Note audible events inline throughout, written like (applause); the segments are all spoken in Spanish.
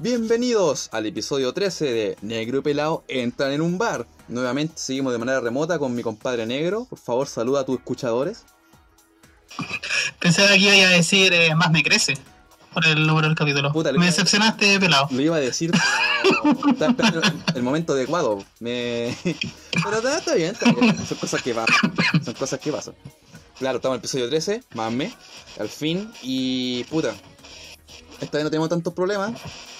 Bienvenidos al episodio 13 de Negro y Pelado entran en un bar. Nuevamente seguimos de manera remota con mi compadre negro. Por favor, saluda a tus escuchadores. Pensé que aquí iba a decir eh, más me crece por el número del capítulo. Puta, me decepcionaste, pelado. Lo iba a decir, pero estaba esperando el- momento adecuado. Me... (laughs) Pero está, está bien, está bien. Son cosas que pasan. Son cosas que pasan. Claro, estamos en el episodio 13, mame, al fin. Y puta, esta vez no tenemos tantos problemas.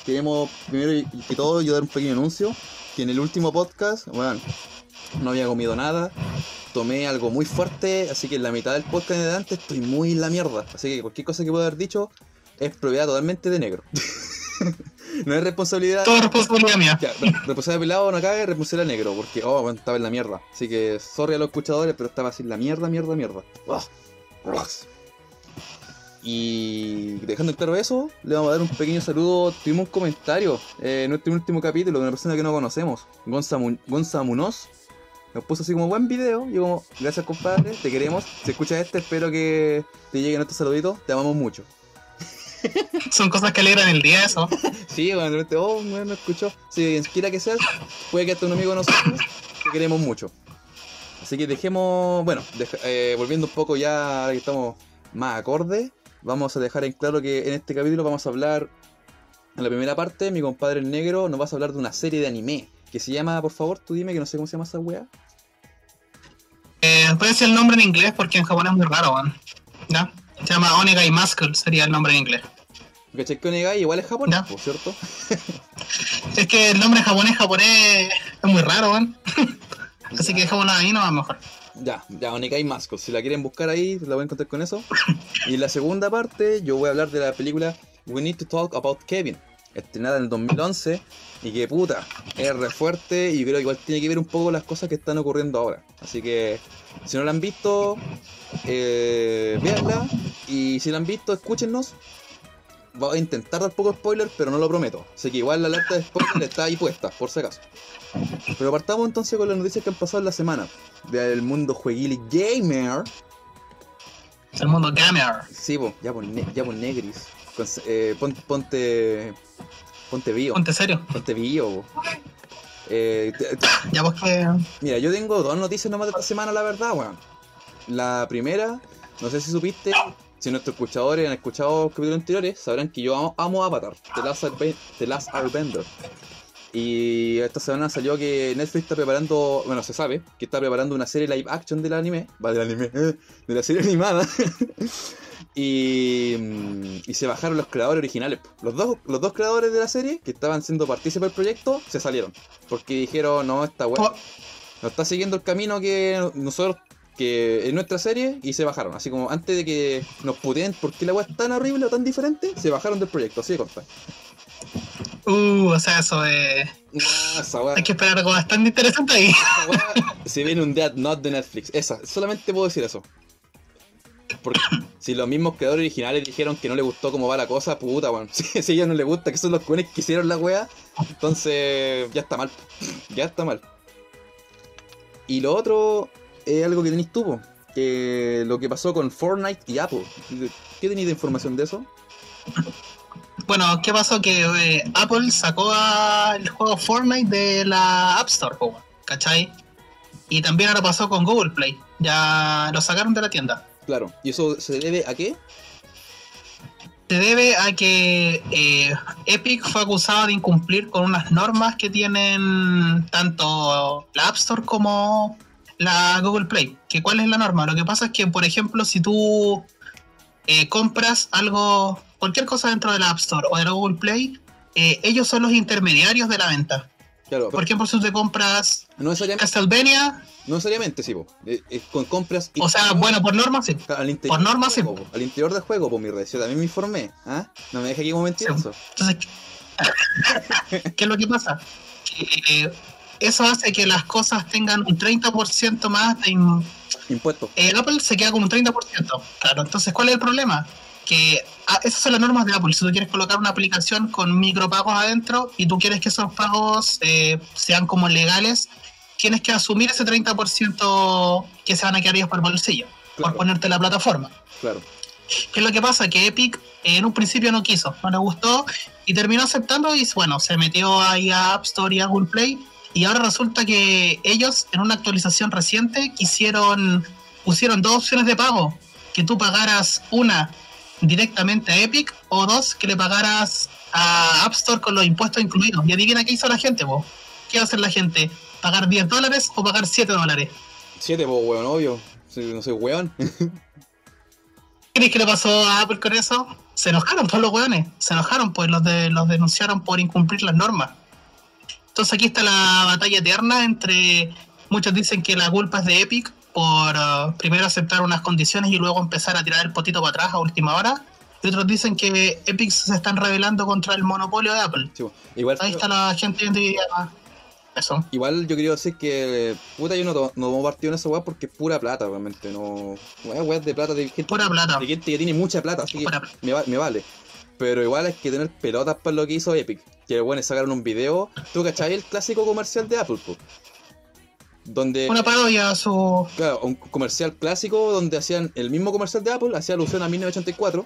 Queremos primero que todo yo dar un pequeño anuncio. Que en el último podcast, bueno, no había comido nada. Tomé algo muy fuerte, así que en la mitad del podcast en adelante estoy muy en la mierda. Así que cualquier cosa que pueda haber dicho es propiedad totalmente de negro. (laughs) no es responsabilidad. Todo responsabilidad mía. Ya, re- responsabilidad de pelado no cabe, responsabilidad negro, porque oh, bueno, estaba en la mierda. Así que sorry a los escuchadores, pero estaba así en la mierda, mierda, mierda. Relax. Y dejando claro eso, le vamos a dar un pequeño saludo. Tuvimos un comentario eh, en nuestro último capítulo de una persona que no conocemos, Gonza, Mu- Gonza Munoz. Nos puso así como buen video. Y como, gracias compadre, te queremos. Si escuchas este, espero que te lleguen estos saluditos. Te amamos mucho. (laughs) Son cosas que alegran el día, eso. (laughs) Sí, bueno, oh, no, escuchó. Si quien quiera que seas, puede que hasta un amigo de nosotros, te queremos mucho. Así que dejemos, bueno, eh, volviendo un poco ya, que estamos más acorde, vamos a dejar en claro que en este capítulo vamos a hablar, en la primera parte, mi compadre el negro nos va a hablar de una serie de anime, que se llama, por favor, tú dime que no sé cómo se llama esa wea. Eh, puede ser el nombre en inglés porque en japonés es muy raro, weón. ¿Ya? Se llama Onegai Muscle, sería el nombre en inglés. ¿Cachai que Onegai igual es japonés, Ya. por cierto? (laughs) Es que el nombre japonés japonés es muy raro, weón. (laughs) Así que dejémoslo ahí nomás mejor. Ya, ya, Onegai Masco. Si la quieren buscar ahí, la voy a encontrar con eso. Y en la segunda parte, yo voy a hablar de la película We Need to Talk About Kevin, estrenada en el 2011. Y que puta, es re fuerte y creo que igual tiene que ver un poco las cosas que están ocurriendo ahora. Así que, si no la han visto, eh, véanla. Y si la han visto, escúchennos. Voy a intentar dar poco spoiler, pero no lo prometo. Así que igual la alerta de spoiler está ahí puesta, por si acaso. Pero partamos entonces con las noticias que han pasado en la semana. Del mundo jueguil y gamer. El mundo gamer. Sí, po, ya por, ne- ya por negris. Con- eh, pon- ponte. Ponte bio. Ponte serio. Ponte bio. Eh, te- te- Ya vos que. mira, yo tengo dos noticias nomás de esta semana, la verdad, weón. La primera, no sé si supiste, si nuestros escuchadores han escuchado capítulos anteriores, sabrán que yo amo, amo Avatar, The Last, Arbe- The Last Airbender. Y esta semana salió que Netflix está preparando, bueno, se sabe, que está preparando una serie live action del anime, va del anime, (laughs) de la serie animada. (laughs) y, mm, y se bajaron los creadores originales. Los dos, los dos creadores de la serie, que estaban siendo partícipes del proyecto, se salieron. Porque dijeron, no, esta weá Oh, no está siguiendo el camino que nosotros, que en nuestra serie, y se bajaron. Así como antes de que nos puteen por qué la weá es tan horrible o tan diferente, se bajaron del proyecto, así de corta. Uh, o sea, eso. No, esa weá, Hay que esperar algo bastante interesante ahí. se viene un Dead Not de Netflix. Esa, solamente puedo decir eso. Porque si los mismos creadores originales dijeron que no les gustó cómo va la cosa, puta, weón. (laughs) Si, si a ellos no les gusta, que son los cojones que hicieron la weá, entonces ya está mal. Ya está mal. Y lo otro es algo que tenéis tú, que lo que pasó con Fortnite y Apple. ¿Qué tenéis de información de eso? Bueno, ¿qué pasó? Que eh, Apple sacó a- el juego Fortnite de la App Store, ¿cachai? Y también ahora pasó con Google Play. Ya lo sacaron de la tienda. Claro. ¿Y eso se debe a qué? Se debe a que eh, Epic fue acusado de incumplir con unas normas que tienen tanto la App Store como la Google Play. ¿Que ¿Cuál es la norma? Lo que pasa es que, por ejemplo, si tú eh, compras algo, cualquier cosa dentro de la App Store o de la Google Play, eh, ellos son los intermediarios de la venta. Claro. Por ejemplo, si tú te compras No Castlevania, no necesariamente sí, po. Eh, eh, con compras o sea, bueno, por norma sí. Al interior Por norma, sí. po. Al interior del juego, por mi red. Yo también me informé. ¿ah? No me deje aquí como mentiroso. Entonces, (laughs) ¿qué es lo que pasa? Que eh, eso hace que las cosas tengan un 30% más de... in- Impuestos. eh, Apple se queda con un 30%. Claro, entonces, ¿cuál es el problema? Que ah, esas son las normas de Apple. Si tú quieres colocar una aplicación con micropagos adentro y tú quieres que esos pagos eh, sean como legales, tienes que asumir ese 30% que se van a quedar ellos por bolsillo, Claro. por ponerte la plataforma. Claro. ¿Qué es lo que pasa? Que Epic eh, en un principio no quiso, no le gustó y terminó aceptando y bueno, se metió ahí a App Store y a Google Play y ahora resulta que ellos en una actualización reciente quisieron, pusieron dos opciones de pago, que tú pagaras una directamente a Epic o dos que le pagaras a App Store con los impuestos incluidos. Y adivina qué hizo la gente, vos. ¿Qué va a hacer la gente? ¿Pagar 10 dólares o pagar 7 dólares? 7, pues, weón, obvio. No soy weón. (laughs) ¿Qué crees que le pasó a Apple con eso? Se enojaron por los weones. Se enojaron, pues los, de, los denunciaron por incumplir las normas. Entonces aquí está la batalla eterna entre... Muchos dicen que la culpa es de Epic por uh, primero aceptar unas condiciones y luego empezar a tirar el potito para atrás a última hora. Y otros dicen que Epic se están rebelando contra el monopolio de Apple. Sí, igual, Ahí está la gente. Eso. Igual yo quería decir que, puta, yo no, no tomo partido en esa weá porque es pura plata, realmente. No, weá, weá de plata de gente, Pura plata. de gente que tiene mucha plata, así que me, va- me vale. Pero igual hay que tener pelotas para lo que hizo Epic. Que bueno, sacaron un video. ¿Tú cachai el clásico comercial de Apple? po? Donde. Una parodia a su. Claro, un comercial clásico donde hacían el mismo comercial de Apple, hacía alusión a 1984,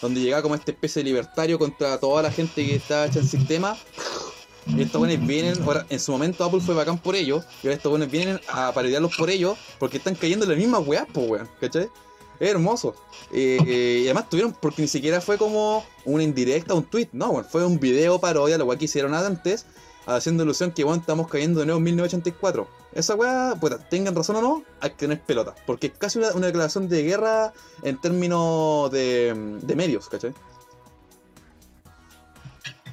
donde llegaba como esta especie de libertario contra toda la gente que está hecha en el sistema. Y estos buenos vienen, ahora en su momento Apple fue bacán por ellos, y ahora estos buenos vienen a parodiarlos por ellos, porque están cayendo en las mismas weas, pues weón, ¿cachai? Hermoso. Eh, eh, y además tuvieron, porque ni siquiera fue como una indirecta, un tweet, no, weón, fue un video parodia, lo que hicieron antes, haciendo ilusión que bueno, estamos cayendo de nuevo en 1984. Esa weá, pues tengan razón o no, hay que tener pelota. Porque es casi una, una declaración de guerra en términos de, de medios, ¿cachai?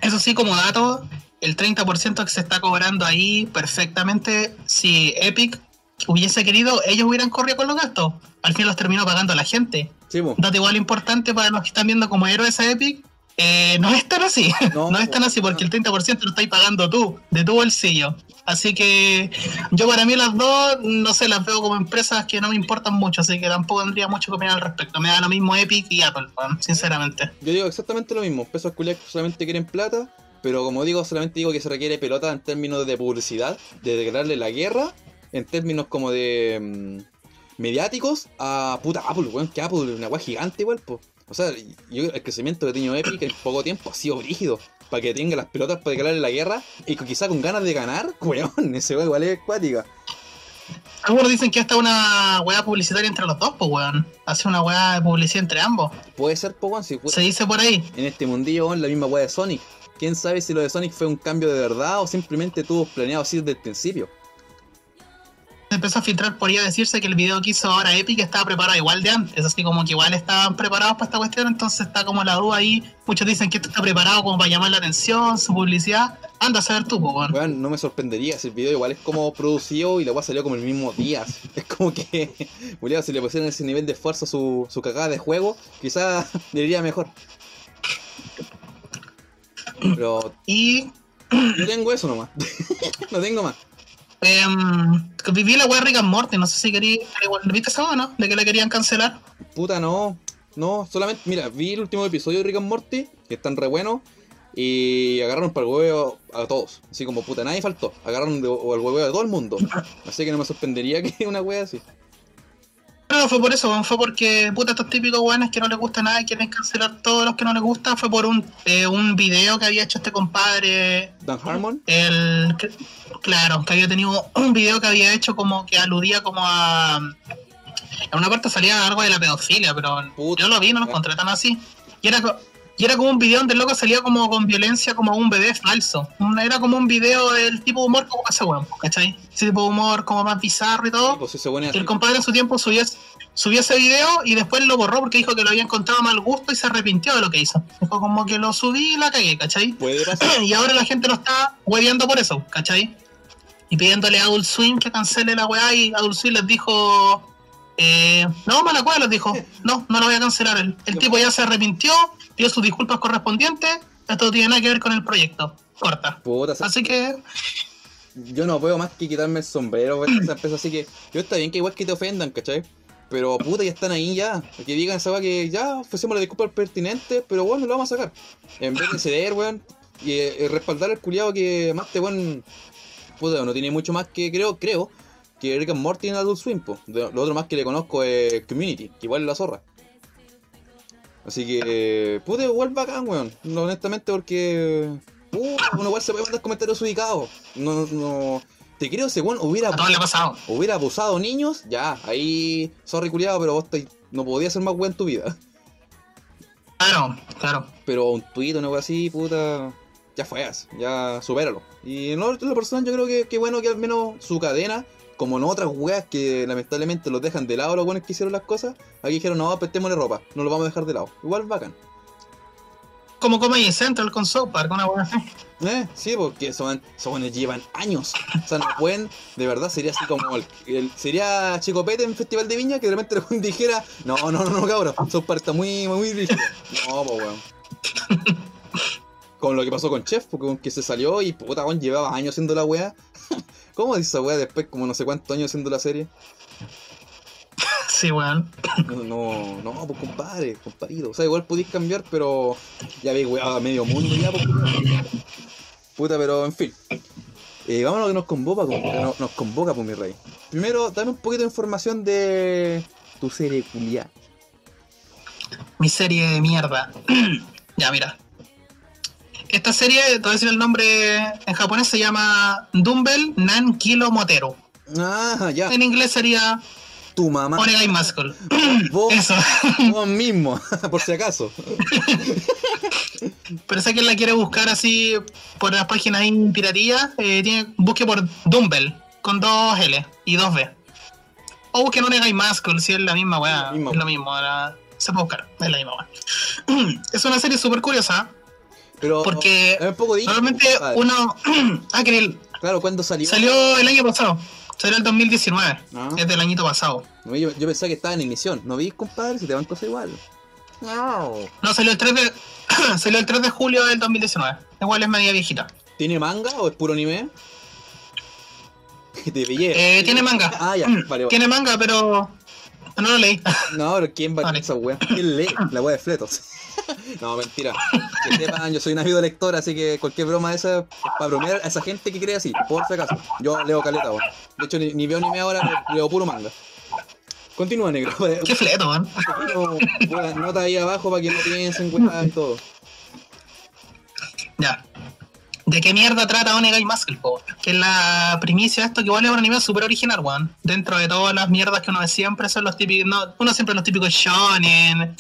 Eso sí, como dato, el 30% que se está cobrando ahí perfectamente, si Epic hubiese querido, ellos hubieran corrido con los gastos. Al final los terminó pagando la gente. Sí. Dato igual importante para los que están viendo como héroes a Epic. eh, no es tan así, (laughs) No, no, es tan así porque el 30% lo estáis pagando tú, de tu bolsillo. Así que yo para mí las dos, no sé, las veo como empresas que no me importan mucho, así que tampoco tendría mucho que opinar al respecto. Me da lo mismo Epic y Apple, sinceramente. Yo digo exactamente lo mismo. Pesos culiados solamente quieren plata. Pero como digo, solamente digo que se requiere pelota en términos de publicidad, de declararle la guerra, en términos como de mm, mediáticos, a puta Apple, weón, que Apple es una weá gigante igual, pues. O sea, yo, el crecimiento que ha tenido Epic en poco tiempo ha sido brígido. Para que tenga las pelotas para declararle la guerra y que quizá con ganas de ganar, (laughs) weón, ese weón igual es acuática. Algunos dicen que es una weá publicitaria entre los dos, pues weón. Hace una weá de publicidad entre ambos. Puede ser, po, weón, si Se dice por ahí. en este mundillo, weón, la misma weá de Sonic. Quién sabe si lo de Sonic fue un cambio de verdad o simplemente tuvo planeado así desde el principio. Empezó a filtrar por ahí a decirse que el video que hizo ahora Epic estaba preparado igual de antes, así como que igual estaban preparados para esta cuestión, entonces está como la duda ahí. Muchos dicen que esto está preparado como para llamar la atención, su publicidad. Anda a saber tú. Weón, no me sorprendería si el video igual es como producido y la weá salió como el mismo día. (laughs) Es como que, (laughs) Julián, si le pusieran ese nivel de esfuerzo a su, su cagada de juego, quizás (laughs) le iría mejor. Pero Y yo tengo eso nomás. no tengo más. Em, viví la weá Rick and Morty, no sé si querí, ¿viste esa o no? De que la querían cancelar. Puta, no. No, solamente, mira, vi el último episodio de Rick and Morty, que están re buenos, y agarraron para el huevo a todos. Así como, puta, nadie faltó. Agarraron de, o al huevo de todo el mundo. Así que no me sorprendería (laughs) que una wea así. No fue por eso, fue porque, puta, estos típicos weones que no les gusta nada y quieren cancelar todos los que no les gusta, fue por un, eh, un video que había hecho este compadre Dan Harmon, El, que- claro, que había tenido un video que había hecho como que aludía como a... En una parte salía algo de la pedofilia, pero Puta. yo lo vi, no lo encontré tan así. Y era, y era como un video donde el loco salía como con violencia como un bebé falso. Era como un video del tipo de humor como ese weón, ¿cachai? Ese tipo de humor como más bizarro y todo. pues ese bueno es Que el compadre en su tiempo subió, subió ese video y después lo borró porque dijo que lo había encontrado mal gusto y se arrepintió de lo que hizo. Dijo como que lo subí y la cagué, ¿cachai? Puede pasar. (clears throat) y ahora la gente lo está hueveando por eso, ¿cachai? Y pidiéndole a Adult Swim que cancele la weá y Adult Swim les dijo, eh, no, mala cueva, les dijo, (laughs) no, no lo voy a cancelar. El, el tipo ya se arrepintió, pidió sus disculpas correspondientes, esto no tiene nada que ver con el proyecto. Corta. Puta, Así que, yo no puedo más que quitarme el sombrero esa empresa, así que yo está bien que igual que te ofendan, ¿cachai? Pero puta, ya están ahí ya. Que digan esa que ya ofrecemos la disculpa pertinente, pero bueno, lo vamos a sacar. En vez de ceder, weón, y eh, respaldar al culiado que más te weón. Puta, no tiene mucho más que creo, creo, que Rick and Morty en Adult Swim, po. Lo otro más que le conozco es Community, que igual es la zorra. Así que, pude igual bacán, weón. No, honestamente, porque. Uh, uno igual se puede mandar comentarios ubicados. No, no. Te creo, según hubiera, A todos le ha pasado. hubiera abusado niños, ya, ahí. Sorry, culiado, pero vos te- no podías ser más weón en tu vida. Claro, claro. Pero un tuit, una wea así, puta. Ya fue, ya supéralo. Y no, en lo personal, yo creo que, que bueno que al menos su cadena, como en otras weas que lamentablemente los dejan de lado los buenos que hicieron las cosas, aquí dijeron, no, prestémosle ropa, no lo vamos a dejar de lado. Igual bacán. Como Comedy Central con South Park, una buena Eh, sí, porque son, son llevan años. O sea, no (laughs) pueden, de verdad, sería así como el, el- sería Chico Pete en Festival de Viña que de repente dijera, no, no, no, no, cabrón, son está muy, muy rígido. No, pues weón. (laughs) Con lo que pasó con Chef, porque que se salió y puta, weón, llevaba años haciendo la weá. (laughs) ¿Cómo dice esa weá después, como no sé cuántos años haciendo la serie? Sí, weón. No, no, no, pues compadre, compadrito. O sea, igual podéis cambiar, pero ya veis, weá, a medio mundo ya, pues. Puta, pero en fin. Eh, vámonos a lo que nos convoca, que nos, nos convoca, pues mi rey. Primero, dame un poquito de información de tu serie culiá. Mi serie de mierda. (clears throat) ya, mira. Esta serie, te voy a decir el nombre en japonés, se llama Dumbbell Nan Kilo Moteru. Ah, ya, En inglés sería tu mamá. Onegai Muscle. (coughs) Vos, Eso. (laughs) vos mismo, (laughs) por si acaso. (laughs) Pero si alguien la quiere buscar así por las páginas en piratillas, eh, tiene, busque por Dumbbell con dos L y dos B. O busquen Onegai Muscle, si es la misma weá. La Es lo mismo, ahora se puede buscar, es la misma weá. (coughs) es una serie súper curiosa, Pero, porque es un poco de normalmente uno. (clears throat) ah, que el- Claro, ¿cuándo salió? salió el año pasado. Salió el 2019. Ah. Es del añito pasado. No, yo, yo pensaba que estaba en emisión. ¿No vi, compadre? Si te van cosas igual. No. No, salió el 3 de. (clears throat) salió el 3 de julio del 2019. Igual es media viejita. ¿Tiene manga o es puro anime? (laughs) Te pillé. Eh, tiene manga. (laughs) Ah, ya, vale, vale. Tiene manga, pero. No lo leí. No, pero ¿quién va a (laughs) Vale. esa wea? ¿Quién lee la wea de fletos? (laughs) no, mentira. Que sepan, yo soy un ávido lector, así que cualquier broma de esa es para bromear a esa gente que cree así, por si acaso. Yo leo caleta, weón. De hecho, ni, ni veo anime ahora, leo- leo puro manga. Continúa, negro. Qué (laughs) fleto, man. Una nota ahí abajo para que no piensen, weá, y todo. Ya. ¿De qué mierda trata Onegai Muscle, po? Que es la primicia de esto, que igual es un anime súper original, weón. Dentro de todas las mierdas que uno ve siempre son los típicos. No, uno siempre los típicos shonen.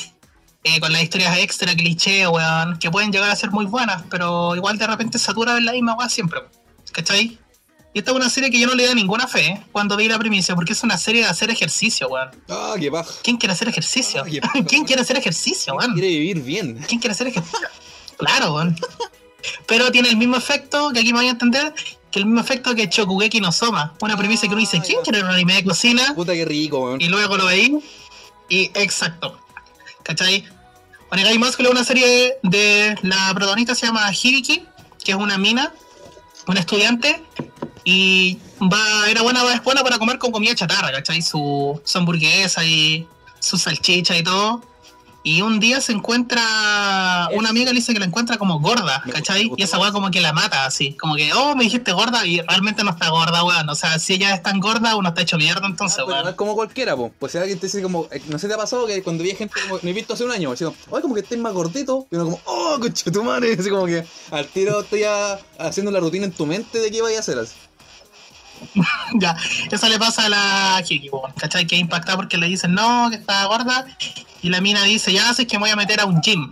Eh, con las historias extra cliché, weón. Que pueden llegar a ser muy buenas, pero igual de repente satura de la misma weón siempre. ¿Cachai? Y esta es una serie que yo no le da ninguna fe eh, cuando vi la primicia, porque es una serie de hacer ejercicio, weón. Ah, qué paja. ¿Quién quiere hacer ejercicio? Qué (laughs) ¿Quién quiere hacer ejercicio, weón? Quiere vivir bien. ¿Quién quiere hacer ejercicio? Claro, weón. Pero tiene el mismo efecto, que aquí me voy a entender, que el mismo efecto que Chokugeki no Soma. Una premisa que uno dice, Ah, ¿quién ya. quiere un anime de cocina? Puta que rico, weón. Y luego lo veí, y exacto. ¿Cachai? Onegai Muscle es una serie de... La protagonista se llama Hibiki, que es una mina, una estudiante, y va era buena, es buena para comer con comida chatarra, ¿cachai? Su, su hamburguesa y su salchicha y todo. Y un día se encuentra, una amiga le dice que la encuentra como gorda, ¿cachai? Y esa weá como que la mata, así, como que, oh, me dijiste gorda y realmente no está gorda, weón. O sea, si ella es tan gorda, uno está hecho mierda entonces, Ah, pero no weón. es como cualquiera, po. Pues si alguien te dice como, eh, no sé si te ha pasado que cuando vi gente como, me he visto hace un año, diciendo, ay, como que estés más gordito, y uno como, oh, concha tu madre, (laughs) así como que al tiro estoy ya haciendo la rutina en tu mente de qué vaya a hacer así. (laughs) ya, eso le pasa a la weón, ¿cachai? Que impacta porque le dicen, no, que está gorda. Y la mina dice, ya sé que me voy a meter a un gym.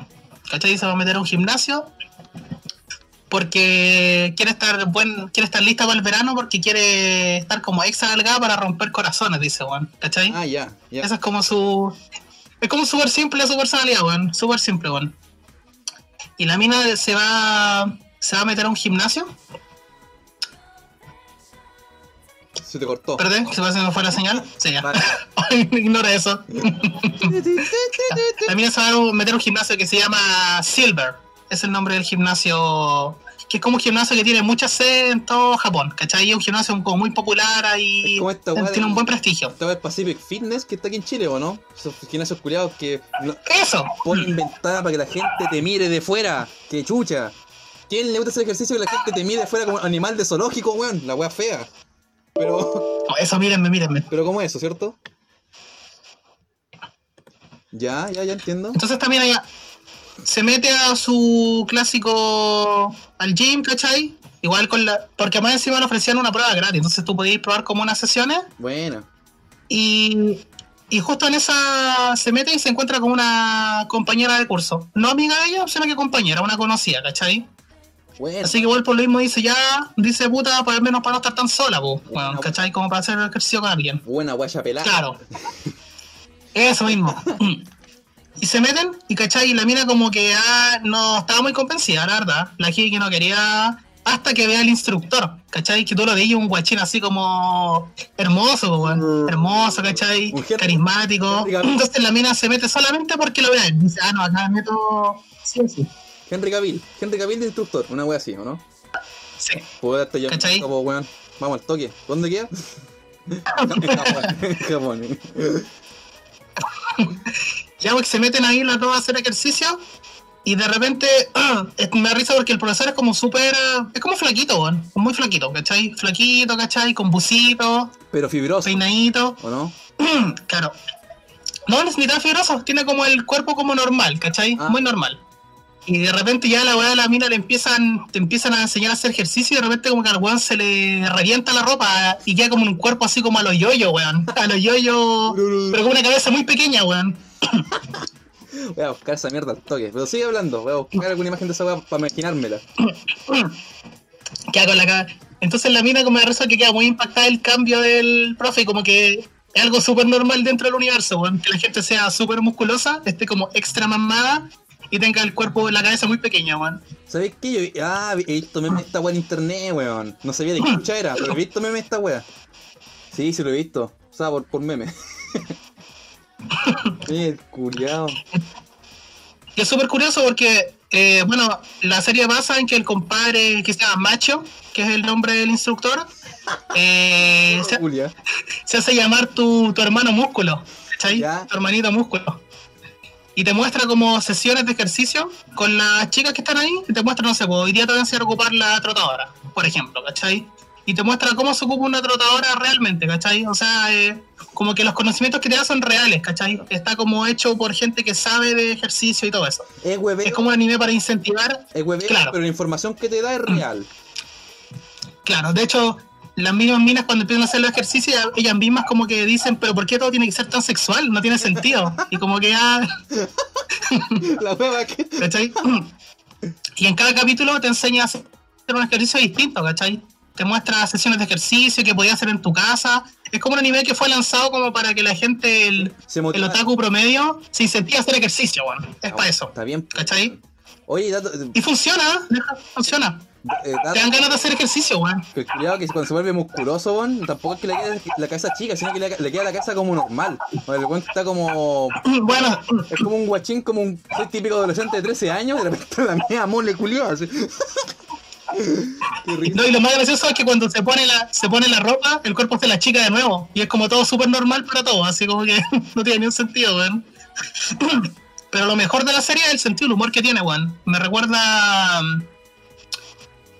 ¿Cachai? Dice, voy a meter a un gimnasio. Porque quiere estar buen, quiere estar lista para el verano porque quiere estar como extra delgada para romper corazones, dice Juan. ¿Cachai? Ah, ya, ya. Esa es como su. Es como súper simple su personalidad, weón. Súper simple, weón. Y la mina se va. Se va a meter a un gimnasio. Se te cortó. Perdón, que se va a hacer fuera la señal. Sí, ya. Vale. (laughs) Ignora eso. (laughs) Mina se va a meter un gimnasio que se llama Silver. Es el nombre del gimnasio. Que es como un gimnasio que tiene mucha sede en todo Japón. ¿Cachai? Es un gimnasio como muy popular ahí. Esta Tiene de- un buen prestigio. Esta vez Pacific Fitness que está aquí en Chile, ¿o no? Esos gimnasios culiados que no, Eso. ponen ventana para que la gente te mire de fuera. ¡Qué chucha! ¿Quién le gusta hacer ejercicio que la gente te mire de fuera como animal de zoológico, weón? La wea fea. Pero, (laughs) Eso, mírenme, mírenme. pero como eso, ¿cierto? Ya, ya, ya entiendo. Entonces también ella se mete a su clásico al gym, ¿cachai? Igual con la. Porque más encima le ofrecían una prueba gratis. Entonces tú podías probar como unas sesiones. Bueno. Y, y justo en esa se mete y se encuentra con una compañera de curso. No amiga de ella, sino que compañera, una conocida, ¿cachai? Bueno. Así que igual por lo mismo dice, ya, dice puta, por al menos para no estar tan sola, pues. Bueno. ¿cachai? Como para hacer ejercicio con alguien. Buena guaya pelada. Claro. Eso mismo. (laughs) Y se meten, y cachai, y la mina como que ya no estaba muy convencida, la verdad. La gente que no quería hasta que vea al instructor, ¿cachai? Que tú lo veías un guachín así como hermoso, weón. Mm. hermoso, ¿cachai? Carismático. Entonces la mina se mete solamente porque lo vea. él. Dice, ah, no, acá me meto. Sí, sí. Henry Cavill. Henry Cavill de instructor. Una wea así, ¿o no? Sí. Puedo darte yo. ¿Cachai? Weón. Vamos al toque. ¿Dónde queda? (laughs) Japón. (laughs) Ya porque se meten ahí las dos a hacer ejercicio y de repente (clears throat) es- me da risa porque el profesor es como súper... Es como flaquito, weón. Muy flaquito, ¿cachai? Flaquito, ¿cachai? Con busito, Pero fibroso, peinadito. ¿o no? (clears throat) claro. No, no es ni tan fibroso, tiene como el cuerpo como normal, ¿cachai? Ah. Muy normal. Y de repente ya la weá de la mina le empiezan, te empiezan a enseñar a hacer ejercicio y de repente como que al weón se le revienta la ropa y queda como un cuerpo así como a los yoyos, weón. (laughs) A los yoyos, pero con una cabeza muy pequeña, weón. Voy a buscar esa mierda al toque. Pero sigue hablando. Voy a buscar alguna imagen de esa wea para imaginármela. (coughs) queda con la cara. Entonces la mina como de risa que queda muy impactada el cambio del profe como que es algo súper normal dentro del universo, weón. Que la gente sea súper musculosa, esté como extra mamada y tenga el cuerpo, la cabeza muy pequeña, weón. ¿Sabéis qué? Yo ah, he visto memes de esta wea en internet, weón. No sabía de qué (clears throat) chucha era, pero he visto memes de esta wea. Sí, sí lo he visto. O sea, por, por meme. el (laughs) culiao. Y es súper curioso porque, eh, bueno, la serie basa en que el compadre que se llama Macho, que es el nombre del instructor, eh, (laughs) se, hace llamar tu, tu hermano músculo, ¿cachai? Tu hermanito músculo. Y te muestra como sesiones de ejercicio con las chicas que están ahí, y te muestra, no sé, pues, hoy día te van a a ocupar la trotadora, por ejemplo, ¿cachai? Y te muestra cómo se ocupa una trotadora realmente, ¿cachai? O sea, eh, como que los conocimientos que te da son reales, ¿cachai? Está como hecho por gente que sabe de ejercicio y todo eso. Es Es como un anime para incentivar. es hueveo, claro. pero la información que te da es real. Claro, de hecho, las mismas minas cuando empiezan a hacer los ejercicios, ellas mismas como que dicen, pero ¿por qué todo tiene que ser tan sexual? No tiene sentido. Y como que ya, (laughs) La hueva que. (laughs) ¿cachai? Y en cada capítulo te enseña a hacer un ejercicio distinto, ¿cachai? Te muestra sesiones de ejercicio que podías hacer en tu casa. Es como un anime que fue lanzado como para que la gente, el, Se el otaku promedio, se incentive a hacer ejercicio, bueno. Es para eso. Está bien. ¿Cachai? Oye, dato, Y funciona, funciona. Eh, Te dan ganas de hacer ejercicio, weón. que el culiao que cuando se vuelve musculoso, weón, tampoco es que le quede la cabeza chica, sino que le, le queda la cabeza como normal. El weón está como. (clears throat) Bueno, Es como un guachín, como un típico adolescente de 13 años, y de repente la mía mole así. Risa. (laughs) No, y lo más gracioso es que cuando se pone la se pone la ropa, el cuerpo se la chica de nuevo. Y es como todo súper normal para todos, así como que (laughs) no tiene ni un sentido, weón. (clears throat) Pero lo mejor de la serie es el sentido del humor que tiene, weón. Me recuerda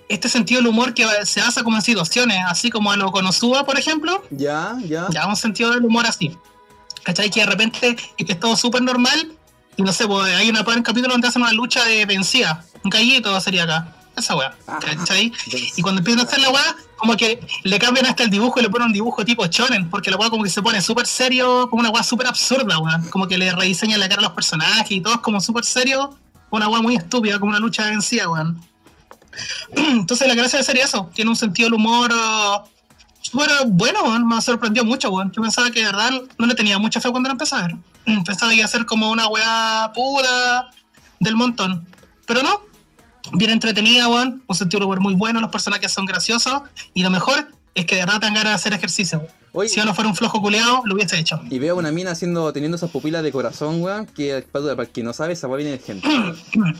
este sentido del humor que se basa como en situaciones, así como a lo Konosuba, por ejemplo. Ya, ya. Ya, un sentido del humor así. ¿Cachai? Que de repente es todo súper normal y no sé, pues hay una parte en capítulo donde hacen una lucha de vencida. Un gallito sería acá. Esa weá. ¿Cachai? Y cuando empiezan a hacer la weá, como que le cambian hasta el dibujo y le ponen un dibujo tipo chonen, porque la weá como que se pone súper serio, como una weá súper absurda, weá. Como que le rediseñan la cara a los personajes y todo es como súper serio, una weá muy estúpida, como una lucha de vencida, weón. Entonces la gracia de es eso, tiene un sentido del humor uh, súper bueno, weón. me sorprendió mucho, weón. Yo pensaba que de verdad no le tenía mucha fe cuando lo empecé a ver. Pensaba que iba a ser como una weá pura del montón. Pero no, bien entretenida, weón. Un sentido del humor muy bueno, los personajes son graciosos. Y lo mejor es que de verdad te dan ganas de hacer ejercicio, weón. Oye, Si yo no fuera un flojo culeado, lo hubiese hecho. y veo una mina haciendo, teniendo esas pupilas de corazón, weón, que para, para que no sabe, esa weá viene del hentai. (clears throat)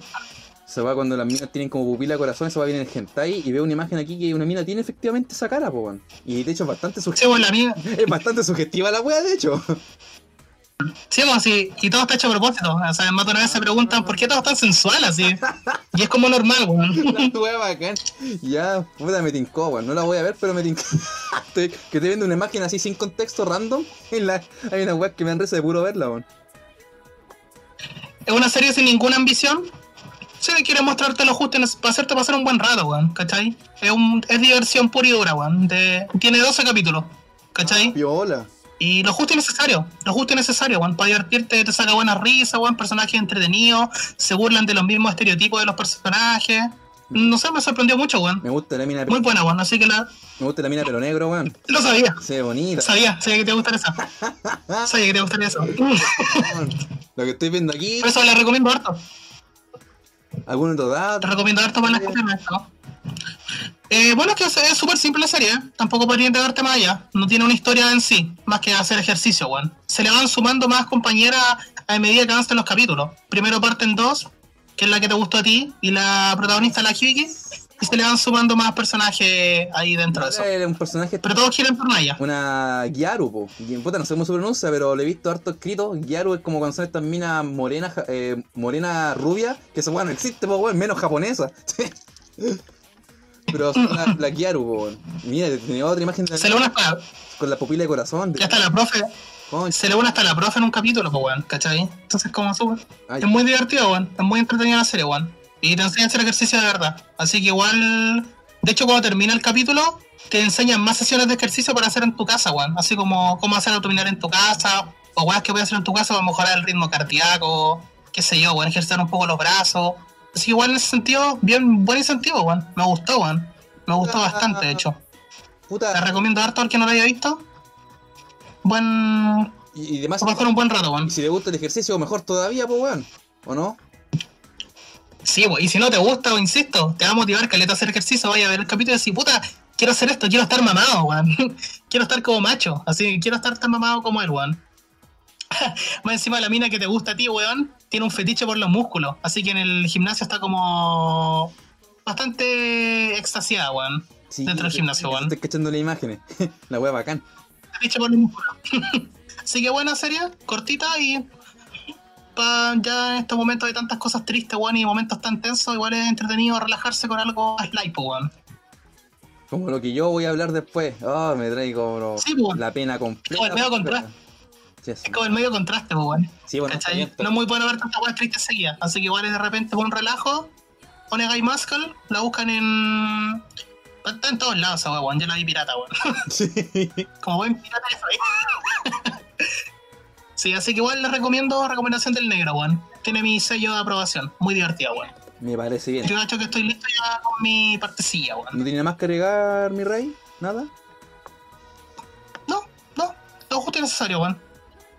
Se va cuando las minas tienen como pupila de corazón, esa weá viene del hentai, y veo una imagen aquí que una mina tiene efectivamente esa cara, po, weón. Y de hecho es bastante Sí, sugestiva. la (laughs) mía. Es bastante sugestiva la weá, de hecho. Sí, weón, sí. Y todo está hecho a propósito. O sea, más de una vez se preguntan por qué todo es tan sensual así. Y es como normal, weón. (laughs) La bacán. Ya, puta, me tincó, weón. No la voy a ver, pero me tincó. (laughs) Que estoy viendo una imagen así sin contexto random. En la, hay una weá que me han risa de puro verla, weón. es una serie sin ninguna ambición. Sí, quiere mostrarte lo justo para hacerte pasar un buen rato, weón, ¿cachai? Es, un, es diversión pura y dura, weón. Tiene 12 capítulos, ¿cachai? Piola. Y lo justo y necesario, lo justo y necesario, weón. Para divertirte, te saca buena risa, weón. Personajes entretenidos, se burlan de los mismos estereotipos de los personajes. No sé, me sorprendió mucho, weón. Me gusta la mina Muy buena, weón. Así que la. Me gusta la mina pelo negro, weón. Lo sabía. Se ve bonita. Sabía, sabía que te gustaría eso. (laughs) sabía que te gustaría eso. Lo que estoy viendo aquí. Por eso la recomiendo harto. ¿Algún otro dato? Te recomiendo harto para la gente ¿no? Eh, bueno, es que es súper simple la serie, ¿eh? tampoco podría entregarte más allá. No tiene una historia en sí, más que hacer ejercicio, weón. Se le van sumando más compañeras a medida que avanzan los capítulos. Primero parten dos, que es la que te gustó a ti, y la protagonista, la Kiki, y se le van sumando más personajes ahí dentro de eso. Es un personaje. Pero todos quieren por ella. Una Gyaru, po. Puta, no sé cómo se pronuncia, pero le he visto harto escrito. Gyaru es como cuando son estas minas morenas, eh, morena rubia, que eso, bueno, existe, po, weón, menos japonesa. (laughs) pero son la, la Gyaru, po. Mira, tenía otra imagen de Se le hasta, con la pupila de corazón. De... ya está la profe. Concha. Se le une hasta la profe en un capítulo, pues, weón, ¿cachai? Entonces, como súper. Es muy divertido, weón. Es muy entretenida la serie, weón. Y te enseña a hacer ejercicio de verdad. Así que igual. De hecho, cuando termina el capítulo, te enseñan más sesiones de ejercicio para hacer en tu casa, weón. Así como cómo hacer abdominal en tu casa, o weas que voy a hacer en tu casa para mejorar el ritmo cardíaco, qué sé yo, weón, ejercitar un poco los brazos. Así que igual en ese sentido, bien buen incentivo, weón. Me gustó, weón. Me gustó bastante, de hecho. Te Puta, recomiendo harto al que no lo haya visto. Buen. y, y demás. Va a pasar un buen rato, weón. Y si le gusta el ejercicio, mejor todavía, pues, weón. ¿O no? Sí, weón. Y si no te gusta, o insisto, te va a motivar caleta a hacer ejercicio, vaya a ver el capítulo y decir, puta, quiero hacer esto, quiero estar mamado, weón. (laughs) quiero estar como macho. Así, quiero estar tan mamado como él, weón. (laughs) Más encima la mina que te gusta a ti, weón, tiene un fetiche por los músculos. Así que en el gimnasio está como bastante extasiada, weón. Sí, Dentro del gimnasio, weón. Estoy cachando las imágenes. (laughs) la wea bacán. Fetiche por los músculos. Así que buena serie, cortita y ya en estos momentos de tantas cosas tristes, weón, y momentos tan tensos, igual es entretenido relajarse con algo light, weón. Como lo que yo voy a hablar después. Ah, me traigo bro, Sí, pues. la pena completa. Como el medio contraste. Sí, sí. Es como el medio contraste, pero- No es muy bueno ver tantas weas tristes seguidas. Así que igual es de repente por un relajo, pone Guy Muscle, la buscan en. Está en todos lados esa weón. Yo la vi pirata, weón. Sí. (laughs) Como buen pirata que soy. (laughs) sí, así que igual les recomiendo recomendación del negro, weón. Tiene mi sello de aprobación. Muy divertida, weón. Me parece bien. Yo cacho que estoy listo ya con mi partecilla, weón. ¿No tiene más que agregar, mi rey? ¿Nada? No, no, lo justo y necesario, weón.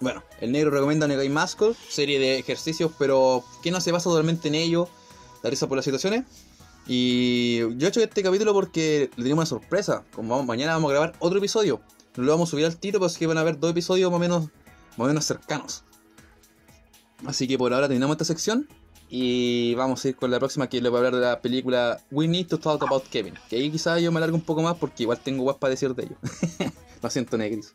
Bueno, el negro recomienda Negai Muscle, serie de ejercicios, pero que no se basa totalmente en ello, la risa por las situaciones. Y yo he hecho este capítulo porque le tenemos una sorpresa. Como vamos- mañana vamos a grabar otro episodio. No lo vamos a subir al tiro, pero es que van a haber dos episodios más o menos, menos cercanos. Así que por ahora terminamos esta sección. Y vamos a ir con la próxima que le voy a hablar de la película We Need to Talk About Kevin. Que ahí quizás yo me alargo un poco más porque igual tengo guas para decir de ello. (laughs) Lo siento, Negris.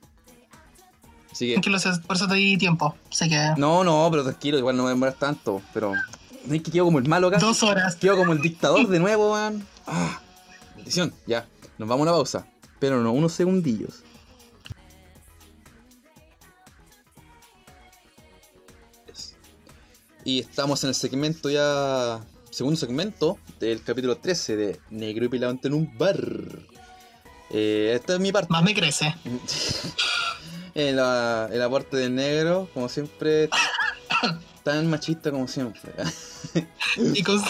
Así que... Tranquilo, por eso te di tiempo. Así que. No, no, pero tranquilo, igual no me demoras tanto. Pero. No es que quedo como el malo acá. Dos horas. Quedo como el dictador de nuevo, weón. Ah, maldición. Ya, nos vamos a una pausa. Pero no, unos segundillos. Y estamos en el segmento ya. Segundo segmento del capítulo 13 de Negro y Pilante en un bar. Eh, esta es mi parte. Más me crece. (laughs) el, ah, el aporte del negro, como siempre, tan machista como siempre. Y con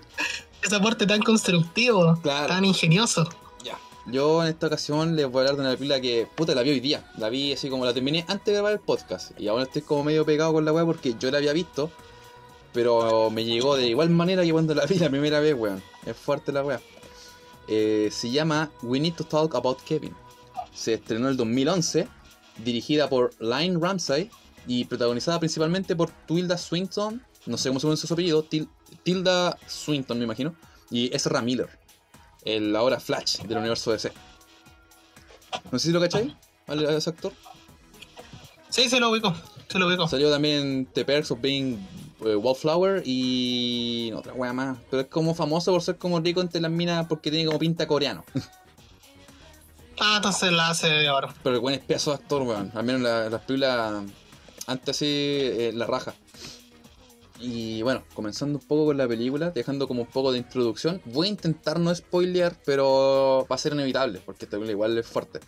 (laughs) ese aporte tan constructivo, Claro. tan ingenioso. ya. Yo en esta ocasión les voy a hablar de una película que, puta, la vi hoy día. La vi así como la terminé antes de grabar el podcast. Y ahora estoy como medio pegado con la weá porque yo la había visto. Pero me llegó de igual manera que cuando la vi la primera vez, weón. Es fuerte la weá. Eh, se llama We Need to Talk About Kevin. Se estrenó en el 2011, dirigida por Line Ramsay y protagonizada principalmente por Tilda Swinton, no sé cómo se pronuncia su apellido, Til- Tilda Swinton me imagino, y Ezra Miller, el ahora Flash del universo DC. No sé si lo cacháis, al- a ese actor. Sí, se lo ubico. Se lo ubico. Salió también The Perks of Being Wallflower y otra wea más. Pero es como famoso por ser como rico entre las minas porque tiene como pinta coreano. (laughs) Ah, entonces la hace de oro. Pero el buen es pedazo de actor, weón. Al menos en la- las películas antes así, eh, la raja. Y bueno, comenzando un poco con la película, dejando como un poco de introducción, voy a intentar no spoilear, pero va a ser inevitable, porque esta película igual es fuerte.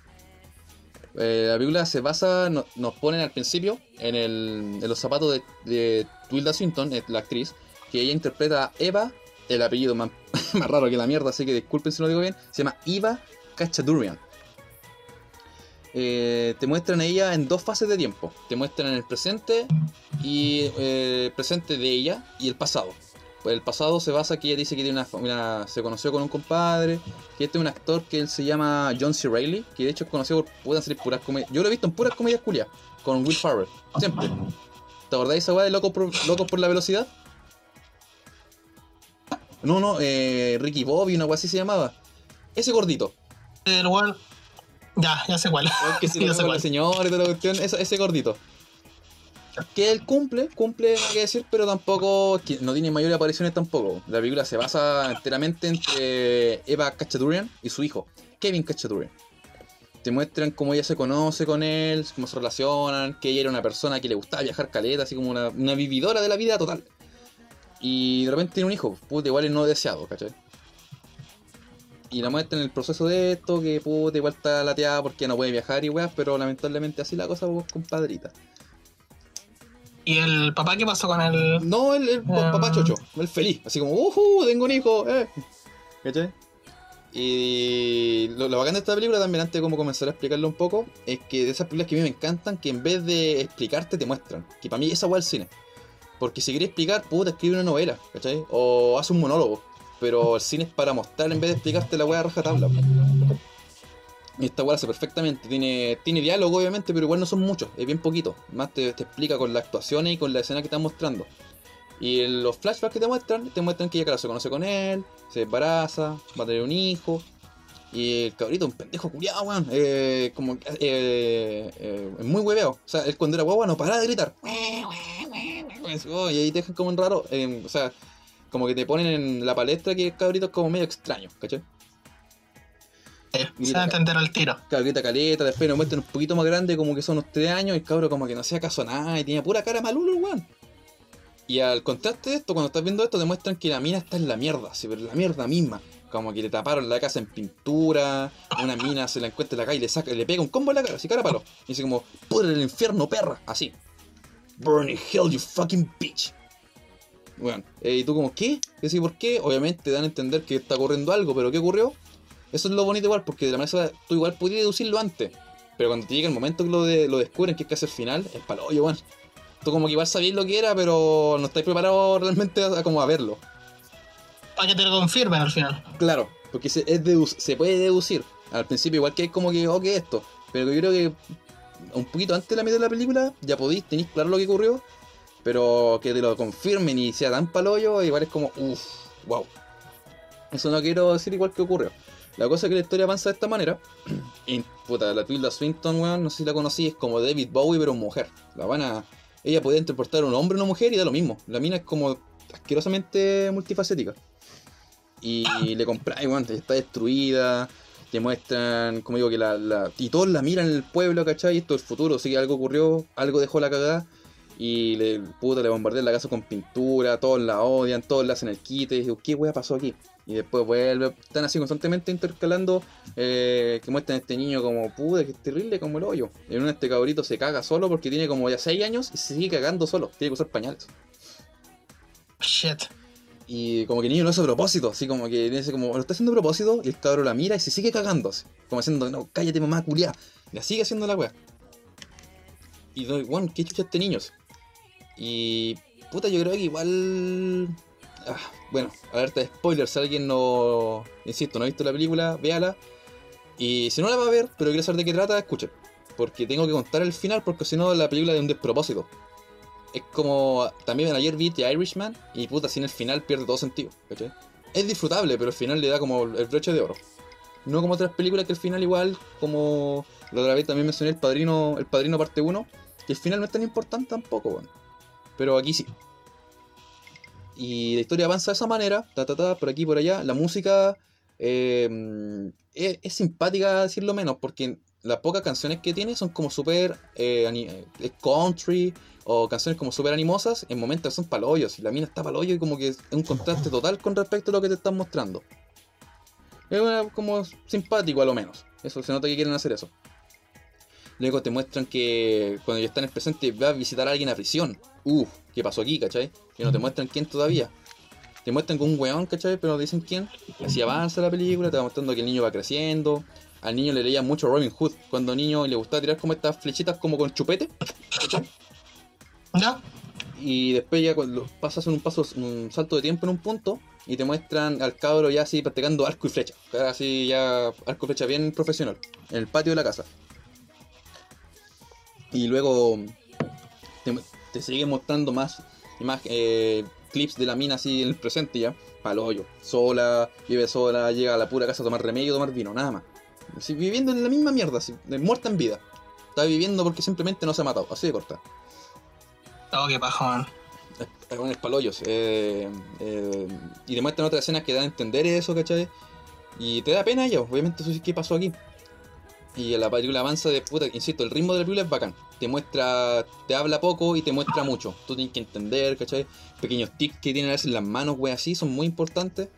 Eh, la película se basa, no- nos ponen al principio en, el- en los zapatos de, de Tilda Swinton, eh, la actriz, que ella interpreta a Eva, el apellido (laughs) más, raro que la mierda, así que disculpen si no lo digo bien, se llama Eva Cachadurian. Eh, te muestran a ella en dos fases de tiempo. Te muestran el presente y eh, presente de ella y el pasado. Pues el pasado se basa que ella dice que tiene una, se conoció con un compadre, que este es un actor que se llama John C. Reilly, que de hecho es conocido por salir puras comedias. Yo lo he visto en puras comedias culias, con Will Farrell, siempre. ¿Te acordás de esa weá de Locos por, Locos por la Velocidad? No, no, eh, Ricky Bobby, una weá así se llamaba. Ese gordito. El weón. Ya, ya sé cuál. que (laughs) se Ya lo sé cuál. señora y toda la cuestión, ese, ese gordito. Que él cumple, cumple, nada que decir, pero tampoco, que no tiene mayores apariciones tampoco. La película se basa enteramente entre Eva Cachadurian y su hijo, Kevin Cachadurian. Te muestran cómo ella se conoce con él, cómo se relacionan, que ella era una persona que le gustaba viajar caleta, así como una, una vividora de la vida total. Y de repente tiene un hijo, puta, igual es no deseado, ¿cachai? Y la muestran en el proceso de esto, que puta, igual está lateada porque no puede viajar y weas, pero lamentablemente así la cosa, pues, compadrita. ¿Y el papá qué pasó con el.? No, el, Ah. papá chocho, el feliz, así como, ¡uhu! Tengo un hijo, eh. ¿Cachai? Y lo, lo bacán de esta película también, antes de como comenzar a explicarlo un poco, es que de esas películas que a mí me encantan, que en vez de explicarte, te muestran. Que para mí esa es el cine. Porque si quieres explicar, puta, escribe una novela, ¿cachai? O hace un monólogo. Pero el cine es para mostrar en vez de explicarte la weá a rajatabla. Y esta lo hace perfectamente. Tiene, tiene diálogo, obviamente, pero igual no son muchos, es bien poquito. Más te, te explica con las actuaciones y con la escena que están mostrando. Y los flashbacks que te muestran, te muestran que ella, claro, se conoce con él, se embaraza, va a tener un hijo. Y el cabrito, un pendejo culiado, weón. Eh, como que, eh, eh, es muy hueveo. O sea, él cuando era guagua no paraba de gritar. Oh, y ahí te dejan como un raro. eh, o sea, como que te ponen en la palestra que el cabrito es como medio extraño, ¿cachai? Se va a entender al tiro. Claro, grita caleta, después nos muestran un poquito más grande, como que son unos 3 años, y el cabro como que no hacía caso a nada, y tenía pura cara malulo, el weón. Y al contraste de esto, cuando estás viendo esto, te muestran que la mina está en la mierda, sí, pero en la mierda misma. Como que le taparon la casa en pintura, una mina se la encuentra en la calle y le saca, le pega un combo en la cara, así cara palo. Y dice como, pudre el infierno, perra, así. Burn in hell, you fucking bitch. Bueno, eh, y tú como, ¿qué? Y así, ¿por qué? Obviamente te dan a entender que está ocurriendo algo, pero ¿qué ocurrió? Eso es lo bonito igual, porque de la manera tú igual podías deducirlo antes. Pero cuando te llega el momento que lo, de, lo descubren, que es casi el final, es palo, oye, weón. Tú como que igual sabías lo que era, pero no estáis preparados realmente a, a como a verlo. Para que te lo confirmen al final. Claro, porque se, es se puede deducir. Al principio igual que es como que, ok, esto. Pero yo creo que un poquito antes de la mitad de la película ya podéis, tenéis claro lo que ocurrió. Pero que te lo confirmen y sea tan paloyo, igual es como, uff, wow. Eso no quiero decir igual que ocurrió. La cosa es que la historia avanza de esta manera. (clears throat) Y puta, la Tilda Swinton, weón, no sé si la conocí, es como David Bowie, pero mujer. La van a. Ella podía interpretar a un hombre o una mujer y da lo mismo. La mina es como asquerosamente multifacética. Y (coughs) le compráis, weón, está destruida. Te muestran, como digo, que la, la. Y todos la miran en el pueblo, ¿cachai? Esto es el futuro, así que algo ocurrió, algo dejó la cagada. Y le, puta, le bombardean la casa con pintura, todos la odian, todos le hacen el quite. Y digo, ¿qué wea pasó aquí? Y después vuelve, están así constantemente intercalando eh, que muestran a este niño como, puta, que es terrible como el hoyo. En uno este cabrito se caga solo porque tiene como ya 6 años y se sigue cagando solo, tiene que usar pañales. Shit. Y como que el niño lo hace a propósito, así como que dice como, lo está haciendo a propósito, y el cabro la mira y se sigue cagando, así, como haciendo, no, cállate mamá, culiá. Y la sigue haciendo la wea. Y doy, bueno, qué chucha este niño. Y puta, yo creo que igual. Ah, bueno, alerta de spoilers, si alguien no. Insisto, no ha visto la película, véala. Y si no la va a ver, pero quiere saber de qué trata, escuche. Porque tengo que contar el final, porque si no, la película es un despropósito. Es como. También ayer vi The Irishman, y puta, sin el final pierde todo sentido. Es disfrutable, pero el final le da como el broche de oro. No como otras películas que el final, igual, como. La otra vez también mencioné el padrino, el padrino parte 1, que el final no es tan importante tampoco, bueno. Pero aquí sí. Y la historia avanza de esa manera, ta ta ta, por aquí por allá. La música eh, es, simpática, a decirlo menos, porque las pocas canciones que tiene son como súper eh, eh, country o canciones como súper animosas en momentos son palollos y la mina está palollo y como que es un contraste total con respecto a lo que te están mostrando. Es como simpático a lo menos. Eso se nota que quieren hacer eso. Luego te muestran que cuando ya están en el presente va a visitar a alguien a prisión. Uf, ¿qué pasó aquí, cachai? Que no te muestran quién todavía. Te muestran con un weón, ¿cachai? Pero no dicen quién. Así avanza la película, te va mostrando que el niño va creciendo. Al niño le leía mucho Robin Hood cuando niño le gustaba tirar como estas flechitas como con chupete. ¿cachai? ¿Ya? Y después ya cuando pasas un paso, un salto de tiempo en un punto y te muestran al cabro ya así practicando arco y flecha. Así ya arco y flecha bien profesional. En el patio de la casa. Y luego te, te sigue mostrando más y más eh, clips de la mina así en el presente ya. Pa'l hoyo. Sola, vive sola, llega a la pura casa a tomar remedio, tomar vino, nada más. Así, viviendo en la misma mierda, así, muerta en vida. Está viviendo porque simplemente no se ha matado, así de corta. Oh, qué man. Con el palollos. Eh, eh, y te muestran otras escenas que dan a entender eso, ¿cachai? Y te da pena ya, obviamente eso sí que pasó aquí. Y la película avanza de puta, insisto, el ritmo de la película es bacán. Te muestra, te habla poco y te muestra mucho. Tú tienes que entender, ¿cachai? Pequeños tics que tienen a veces en las manos, wey, así, son muy importantes.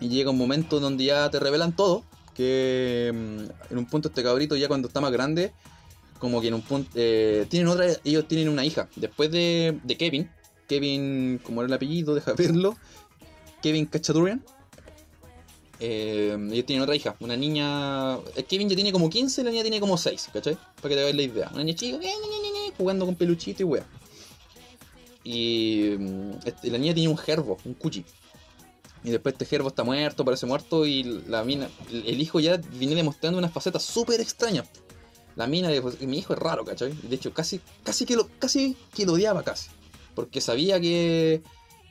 Y llega un momento donde ya te revelan todo. Que mm, en un punto este cabrito ya cuando está más grande, como que en un punto... eh, tienen otra, ellos tienen una hija. Después de, de Kevin, Kevin, como era el apellido, deja verlo. Kevin Cachadurian. Eh, ellos tienen otra hija, una niña. Kevin ya tiene como 15, la niña tiene como 6, ¿cachai? Para que te hagas la idea. Una niña chica, jugando con peluchito y wea. Y mm, este, la niña tiene un gerbo, un cuchi. Y después este gerbo está muerto, parece muerto, y la mina, el hijo ya viene demostrando unas facetas súper extrañas. La mina, dijo, mi hijo es raro, ¿cachai? De hecho, casi, casi que lo, casi que lo odiaba casi. Porque sabía que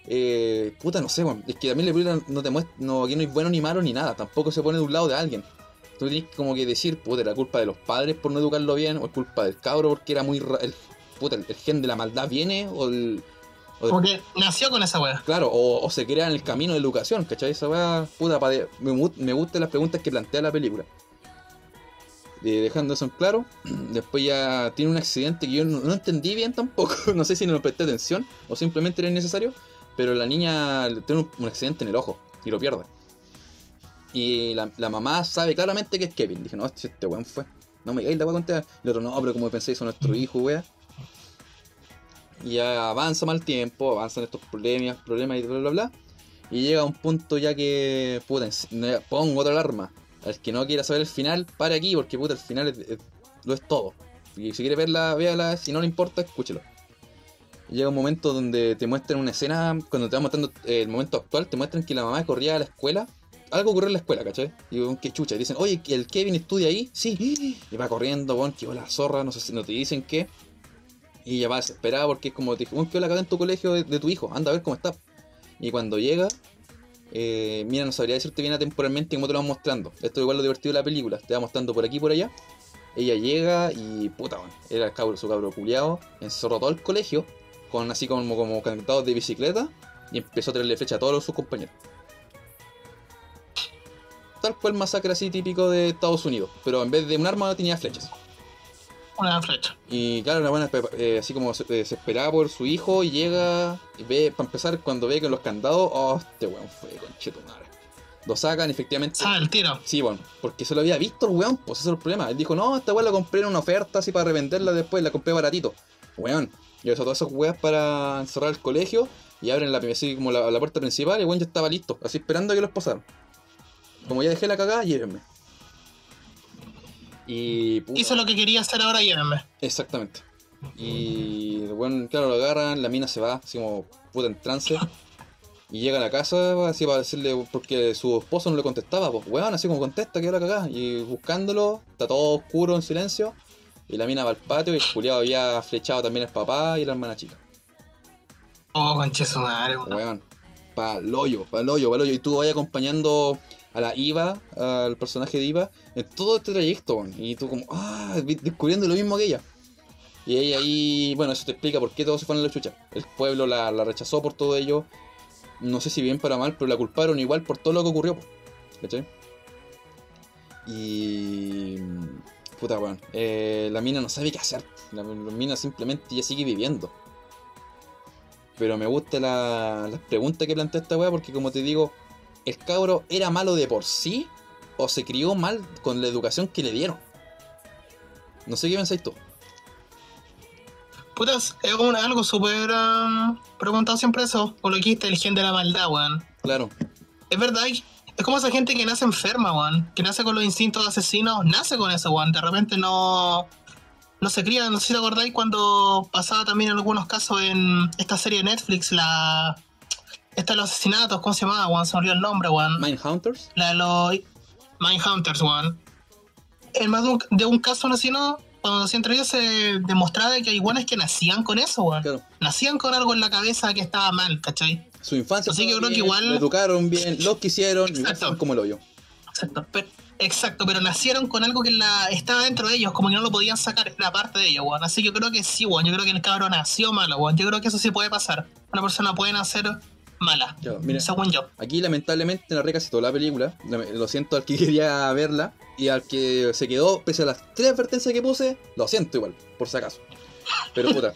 eh, puta, no sé, weón. Es que también la película no te muestra, no, aquí no hay bueno ni malo ni nada. Tampoco se pone de un lado de alguien. Tú tienes como que decir, puta, era culpa de los padres por no educarlo bien, o es culpa del cabro porque era muy. ra- El, puta, el, el gen de la maldad viene, o el. o el- Como que nació con esa wea. claro, o, o se crea en el camino de la educación, ¿cachai? Esa weá, puta, pa de- me, me gustan las preguntas que plantea la película. Eh, dejando eso en claro, (clears throat) después ya tiene un accidente que yo no, no entendí bien tampoco, (laughs) no sé si no le presté atención o simplemente era innecesario, pero la niña tiene un, accidente en el ojo y lo pierde. Y la, la mamá sabe claramente que es Kevin. Dije, no, este, este weón fue. No me digáis la weá contar. El otro, no, pero como pensáis, son nuestro hijo, weá. Y ya avanza mal tiempo, avanzan estos problemas, problemas y bla bla bla. Y llega a un punto ya que, puta, pongo otra alarma. Al que no quiera saber el final, pare aquí, porque puta, el final es- es- lo es todo. Y si quiere verla, véala, si no le importa, escúchelo. Llega un momento donde te muestran una escena, cuando te van mostrando eh, el momento actual, te muestran que la mamá corría a la escuela. Algo ocurrió en la escuela, ¿cachai? Y digo, qué chucha. Dicen, oye, ¿que ¿el Kevin estudia ahí? Sí. (gasps) Y va corriendo, weón, que la zorra, no sé si no te dicen qué. Y ella va desesperada porque es como te weón, que la cagada en tu colegio de, tu hijo, anda a ver cómo está. Y cuando llega, eh, mira, no sabría decirte bien temporalmente cómo te lo van mostrando. Esto es igual lo divertido de la película. Te va mostrando por aquí y por allá. Ella llega y puta, weón, era el cabro, su cabro culiado. Encerró todo el colegio con así como, como cantados de bicicleta y empezó a tirarle flecha a todos sus compañeros. Tal cual masacre así típico de Estados Unidos, pero en vez de un arma tenía flechas. Una flecha. Y claro, la buena eh, así como se, eh, por su hijo y llega y ve, para empezar, cuando ve que los candados, oh, este weón fue conchetumare. Lo sacan, efectivamente. Sabe el tiro. Sí, bueno, porque se lo había visto el weón, pues ese es el problema. Él dijo, no, esta weón la compré en una oferta así para revenderla después, la compré baratito. Weón, y usó todas esas weas para encerrar el colegio y abren la, así como la, la puerta principal y el weón ya estaba listo, así esperando a que los pasaran. Como ya dejé la cagada, llévenme. Y. puta, Hizo lo que quería hacer ahora, llévenme. Exactamente. Y bueno, claro, lo agarran, la mina se va, así como puta en trance. (laughs) Y llega a la casa, así para decirle, porque su esposo no le contestaba, pues weón, así como contesta, que la cagada. Y buscándolo, está todo oscuro, en silencio. Y la mina va al patio y el culiado había flechado también al papá y la hermana chica. Oh, conche su madre, weón. Weón, pa'l pa'l hoyo, pa'l hoyo. Y tú vas acompañando a la Iva, al personaje de Iva, en todo este trayecto, weón. Y tú como, ah, descubriendo lo mismo que ella. Y ella ahí, bueno, eso te explica por qué todos se fueron a la chucha. El pueblo la, la rechazó por todo ello. No sé si bien para mal, pero la culparon igual por todo lo que ocurrió. ¿Cachai? Y. Puta, weón. eh, la mina no sabe qué hacer. La, mina simplemente ya sigue viviendo. Pero me gusta la, la pregunta que plantea esta weá porque, como te digo, ¿el cabro era malo de por sí o se crió mal con la educación que le dieron? No sé qué pensáis tú. Putas, es algo súper um, preguntado siempre eso. Por lo que dijiste, el gen de la maldad, weón. Claro, Es verdad, es como esa gente que nace enferma, weón. Que nace con los instintos asesinos, nace con eso, weón. De repente no. No se cría, no sé si te acordáis cuando pasaba también en algunos casos en esta serie de Netflix, la. Esta de los asesinatos, ¿cómo se llamaba, weón? Se olvidó el nombre, weón. Mindhunters. La de los Mindhunters, weón. En más de un, de un caso asesino, cuando se entrevistas se demostraba de que hay guanes que nacían con eso, weón. Claro. Nacían con algo en la cabeza que estaba mal, ¿cachai? Su infancia. Así que estaba yo creo que bien, igual- Lo educaron bien, los quisieron, Exacto. como el hoyo. Exacto. Pero, exacto, pero nacieron con algo que la, estaba dentro de ellos, como que no lo podían sacar, era parte de ellos, weón. Así que yo creo que sí, weón. Yo creo que el cabrón nació malo, weón. Yo creo que eso sí puede pasar. Una persona puede nacer mala, Claro, mira, según yo. Aquí lamentablemente narré casi toda la película. Lo siento al que (laughs) quería verla. Y al que se quedó, pese a las tres advertencias que puse, lo siento igual, por si acaso. Pero puta,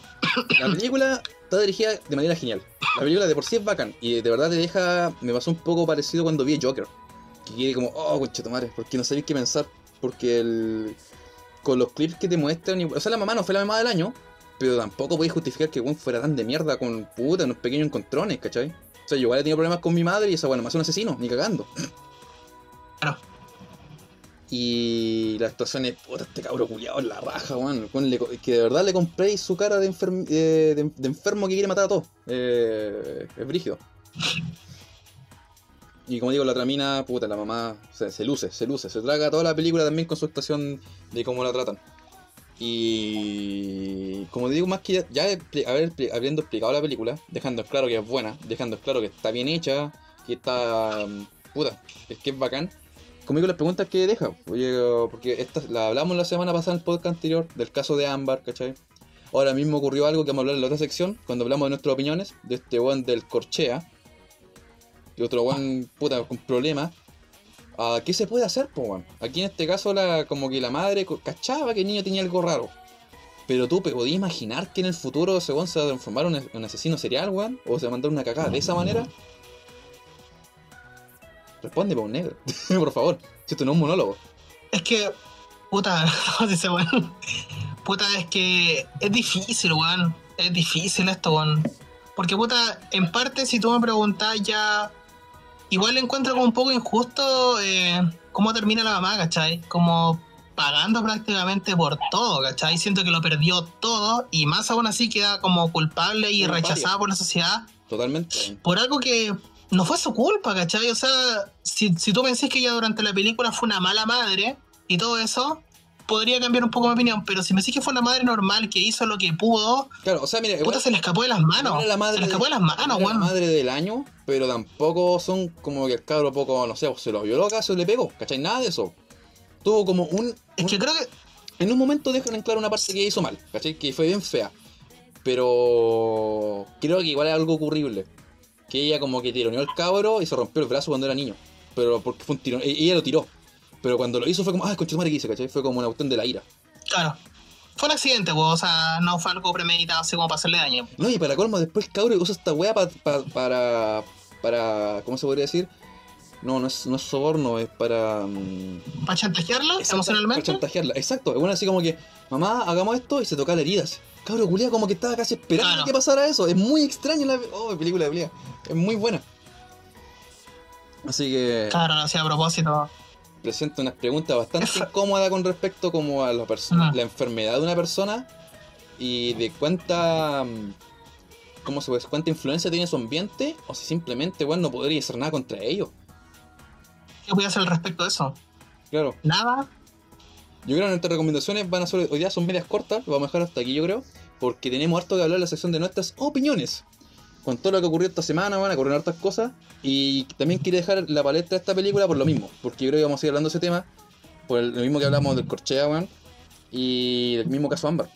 la película está dirigida de manera genial. La película de por sí es bacán. Y de verdad te deja. Me pasó un poco parecido cuando vi Joker. Que quedé como, oh, conchetumare, porque no sabéis qué pensar. Porque el. Con los clips que te muestran. y- O sea, la mamá no fue la mamá del año. Pero tampoco podéis justificar que Gwen fuera tan de mierda con puta, unos pequeños encontrones, ¿cachai? O sea, yo igual he tenido problemas con mi madre y esa bueno, hace un asesino, ni cagando. (clears throat) Claro. Y la actuación es, puta, este cabro culiado en la raja, weón. Que de verdad le compré su cara eh, de, de enfermo que quiere matar a todos. Eh, es brígido. Y como digo, la tramina, puta, la mamá se, se luce, se luce. Se traga toda la película también con su actuación de cómo la tratan. Y como digo, más que ya, haber, habiendo explicado la película, dejando claro que es buena, dejando claro que está bien hecha, que está. puta, es que es bacán. Conmigo las preguntas que deja, oye, porque esta, la hablamos la semana pasada en el podcast anterior del caso de Ámbar, ¿cachai? Ahora mismo ocurrió algo que vamos a hablar en la otra sección, cuando hablamos de nuestras opiniones, de este one del Corchea, y otro one, puta, con problemas. Ah, ¿Qué se puede hacer, po? Aquí en este caso, la, como que la madre cachaba que el niño tenía algo raro. Pero tú podías imaginar que en el futuro ese weón se va a transformar en un, asesino serial, weón, o se va a mandar una cagada de esa manera. Responde, po, negro. (laughs) Por favor. Si esto no es un monólogo. Es que, puta, (laughs) ¿cómo se dice, weón? Puta, es que es difícil, weón. Es difícil esto, weón. Porque, puta, en parte, si tú me preguntas ya. Igual encuentro como un poco injusto eh, cómo termina la mamá, ¿cachai? Como pagando prácticamente por todo, ¿cachai? Siento que lo perdió todo y más aún así queda como culpable y rechazada por la sociedad Totalmente. por algo que no fue su culpa, ¿cachai? O sea, si, si tú pensás que ella durante la película fue una mala madre y todo eso, podría cambiar un poco mi opinión, pero si me decís que fue una madre normal que hizo lo que pudo, Claro, o sea, mira, igual, puta, se le escapó de las manos. era la madre se le escapó de las no manos, la madre del año, pero tampoco son como que el cabro poco, no sé, se lo violó acaso le pegó, ¿cachai? Nada de eso. Tuvo como un, Es que creo que En un momento dejan en claro una parte que hizo mal, ¿cachai? Que fue bien fea. Pero creo que igual es algo ocurrible. Que ella como que tironeó al cabro y se rompió el brazo cuando era niño. Pero porque fue un tirón. e- Ella lo tiró. Pero cuando lo hizo fue como, ah, concha madre que hice, ¿cachai? Fue como una cuestión de la ira. Claro. Fue un accidente, weón. O sea, no fue algo premeditado así como para hacerle daño. No, y para colmo, después el cabro usa esta weá pa- pa- para. para. ¿Cómo se podría decir? No, no es, no es soborno, es para. mm, ¿Para chantajearla Exacto, emocionalmente? Para chantajearla, exacto. Es bueno así como que, mamá, hagamos esto y se toca la heridas. Cabro culia como que estaba casi esperando que pasara eso. Es muy extraño la oh, película de pelea. Es muy buena. Así que Claro, lo hacía a propósito. presenta unas preguntas bastante incómodas con respecto como a la persona, Ah. la enfermedad de una persona y de cuánta mm, cómo se puede, cuánta influencia tiene su ambiente o si simplemente bueno no podría hacer nada contra ellos. ¿Qué voy a hacer al respecto de eso? Claro. Nada. Yo creo que nuestras recomendaciones van a ser, hoy día son medias cortas, lo vamos a dejar hasta aquí yo creo, porque tenemos harto que hablar en la sección de nuestras opiniones. Con todo lo que ocurrió esta semana, van a ocurrir hartas cosas. Y también quiero dejar la palestra de esta película por lo mismo, porque yo creo que vamos a seguir hablando de ese tema, por lo mismo que hablamos del Corchea, weón, y del mismo caso Ámbar.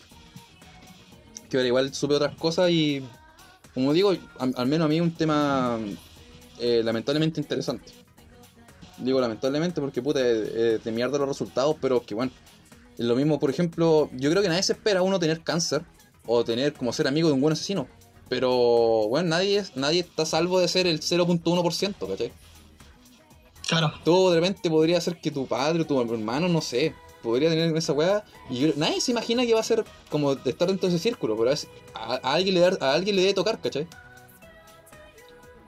Que ahora igual supe otras cosas y, como digo, al, al menos a mí es un tema eh, lamentablemente interesante. Digo lamentablemente porque puta, eh, eh, de mierda los resultados, pero que bueno. Es lo mismo, por ejemplo, yo creo que nadie se espera a uno tener cáncer o tener como ser amigo de un buen asesino. Pero, bueno, nadie, es- nadie está salvo de ser el 0.1%, ¿cachai? Claro. Tú de repente podría ser que tu padre o tu hermano, no sé, podría tener esa weá. Y yo- nadie se imagina que va a ser como de estar dentro de ese círculo, pero es, a, a alguien le dar, a alguien le debe tocar, ¿cachai?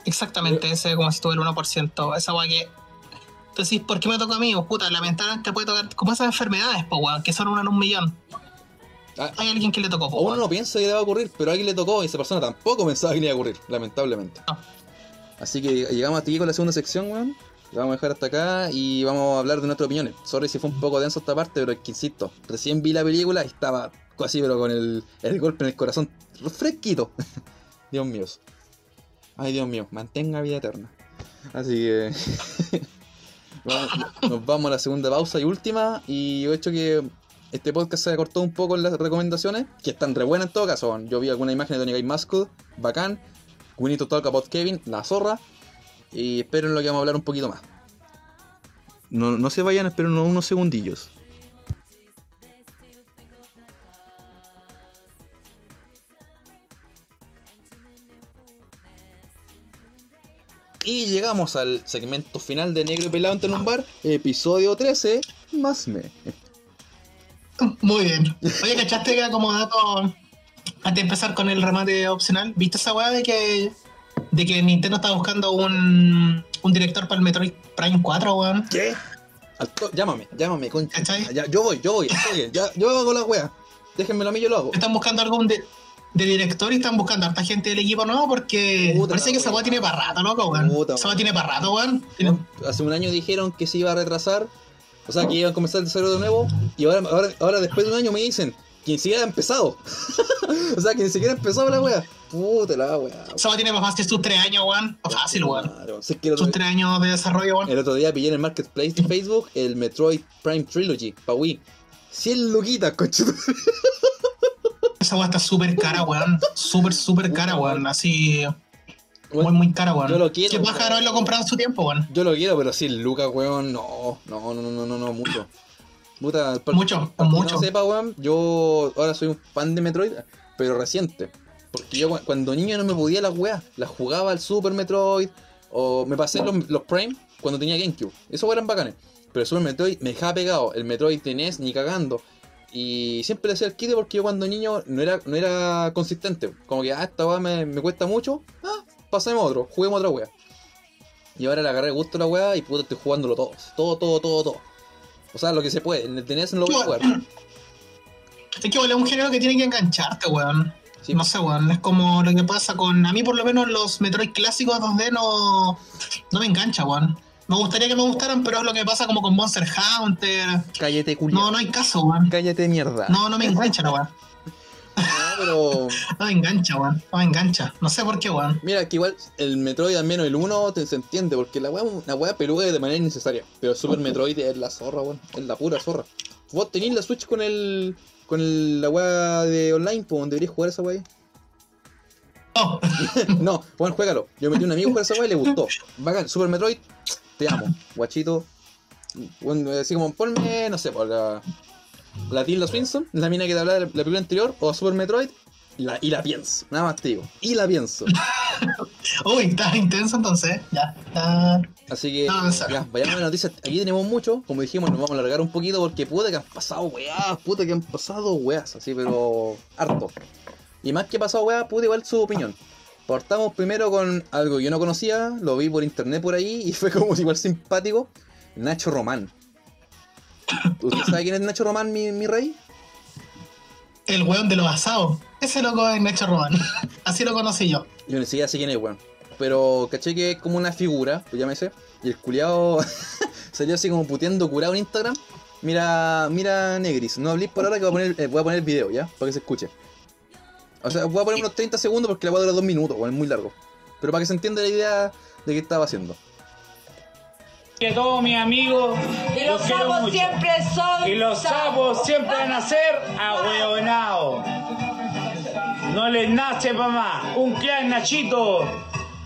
Exactamente, ese como si tuviera el 1%. Esa weá que. Decís, ¿por qué me toca a mí? Pues, puta, lamentablemente puede tocar. Como esas enfermedades, pues, weón, que son una en un millón. Ah, Hay alguien que le tocó, a pues, uno weón. no piensa que le va a ocurrir, pero a alguien le tocó y esa persona tampoco pensaba que le iba a ocurrir, lamentablemente. No. Así que llegamos hasta aquí con la segunda sección, weón. Lo vamos a dejar hasta acá y vamos a hablar de nuestras opiniones. Sorry si fue un poco denso esta parte, pero es que insisto, recién vi la película y estaba así, pero con el, el golpe en el corazón fresquito. (laughs) Dios mío. Ay, Dios mío, mantenga vida eterna. Así que (laughs) nos vamos a la segunda pausa y última. Y yo he hecho que este podcast se acortó un poco en las recomendaciones, que están re buenas en todo caso. Yo vi alguna imagen de Tony Guy Mascud, bacán. Need to talk about Kevin, la zorra. Y esperen lo que vamos a hablar un poquito más. No, no se vayan, esperen unos segundillos. Y llegamos al segmento final de Negro y Pelado entre un bar, episodio 13, más me. Muy bien. Oye, ¿cachaste que como dato antes de empezar con el remate opcional? ¿Viste esa weá de que de que Nintendo está buscando un, un director para el Metroid Prime 4, weón? ¿Qué? Al to- llámame, llámame, concha. Yo voy, yo voy, estoy bien, ya, yo hago la wea. Déjenmelo a mí, yo lo hago. Están buscando algún de, de director y están buscando a harta gente del equipo nuevo porque Puta parece que esa weá. weá tiene para rato, loco, weón. Esa weá tiene para rato, weón. Hace un año dijeron que se iba a retrasar, o sea, que iban a comenzar el desarrollo de nuevo, y ahora, ahora, ahora después de un año me dicen que ni siquiera ha empezado. (laughs) o sea, que ni siquiera ha empezado la wea. Puta la wea. Esa weá tiene más fácil sus tres años, weón. Fácil, weón. Sus tres años de desarrollo, weón. el otro día pillé en el marketplace de Facebook el Metroid Prime Trilogy, pa' Wii. 100 luquitas, coche. (laughs) Esa weá está súper cara, weón. Súper, súper cara, weón. Así. Muy, muy cara, weón. yo lo quiero, Que baja weón. haberlo comprado en su tiempo, weón. Yo lo quiero, pero 100 lucas, weón, no. No, no, no, no, no, mucho. Puta, para- Mucho, para mucho. no sepa, weón, yo ahora soy un fan de Metroid, pero reciente. Porque yo cu- cuando niño no me podía las weas. Las jugaba al Super Metroid. O me pasé los, los Prime cuando tenía GameCube. Esos eran bacanes. Pero el Super Metroid me dejaba pegado. El Metroid de NES ni cagando. Y siempre le hacía el quite porque yo cuando niño no era, no era consistente. Como que, ah, esta wea me, me cuesta mucho. Ah, pasemos a otro, juguemos otra wea. Y ahora le agarré gusto a la wea y puta estoy jugándolo todo. Todo, todo, todo, todo. O sea, lo que se puede. En el NES no lo voy a jugar. Es que, weón, es un género que tiene que engancharte, weón. Sí. No sé, weón. Es como lo que pasa con. A mí, por lo menos, los Metroid clásicos 2D no. No me engancha, weón. Me gustaría que me gustaran, pero es lo que pasa como con Monster Hunter. Cállate, culiao. No, no hay caso, weón. Cállate, mierda. No, no me engancha, la weón. No, pero. (laughs) No me engancha, weón. No me engancha. No sé por qué, weón. Mira, que igual el Metroid, al menos el 1, te, se entiende, porque la weá, la weá peluda es de manera innecesaria. Pero el Super Metroid es la zorra, weón. Es la pura zorra. Vos tenés la Switch con el. con el, la weá de online, pues donde deberías jugar esa weá. Oh, no, (laughs) Juan, juégalo. Yo metí un amigo a jugar esa weá y le gustó. Bacán, Super Metroid, te amo, guachito. Bueno, así como ponme, no sé, por la. La Tilda Swinson, la mina que te hablaba de la, la película anterior, o Super Metroid, y la, y la pienso. Nada más te digo. Y la pienso. (laughs) uy, está intenso entonces. Ya, está. Así que, No, ya, vayamos a las noticias. Aquí tenemos mucho. Como dijimos, nos vamos a alargar un poquito porque puta que han pasado weás, puta que han pasado weás, así, pero harto. Y más que pasado weás, puta igual su opinión. Partamos primero con algo que yo no conocía, lo vi por internet por ahí y (laughs) fue como igual simpático. Nacho Román. ¿Usted sabe quién es Nacho Román, mi, mi rey? El weón de los asados. Ese loco es Nacho Román. (laughs) Así lo conocí yo. Yo ni siquiera sé quién es, weón. Pero caché que es como una figura, pues llámese. Y el culiao (laughs) salió así como puteando curado en Instagram. Mira, mira Negris, no hablé por ahora que voy a poner, eh, voy a poner el video, ¿ya? Para que se escuche. O sea, voy a poner unos 30 segundos porque la voy a durar dos minutos, weón, es muy largo. Pero para que se entienda la idea de qué estaba haciendo. que todos mis amigos Y los quiero sapos mucho. siempre son. y los sapos siempre van a ser ahueonados. No les nace mamá. Un clan Nachito.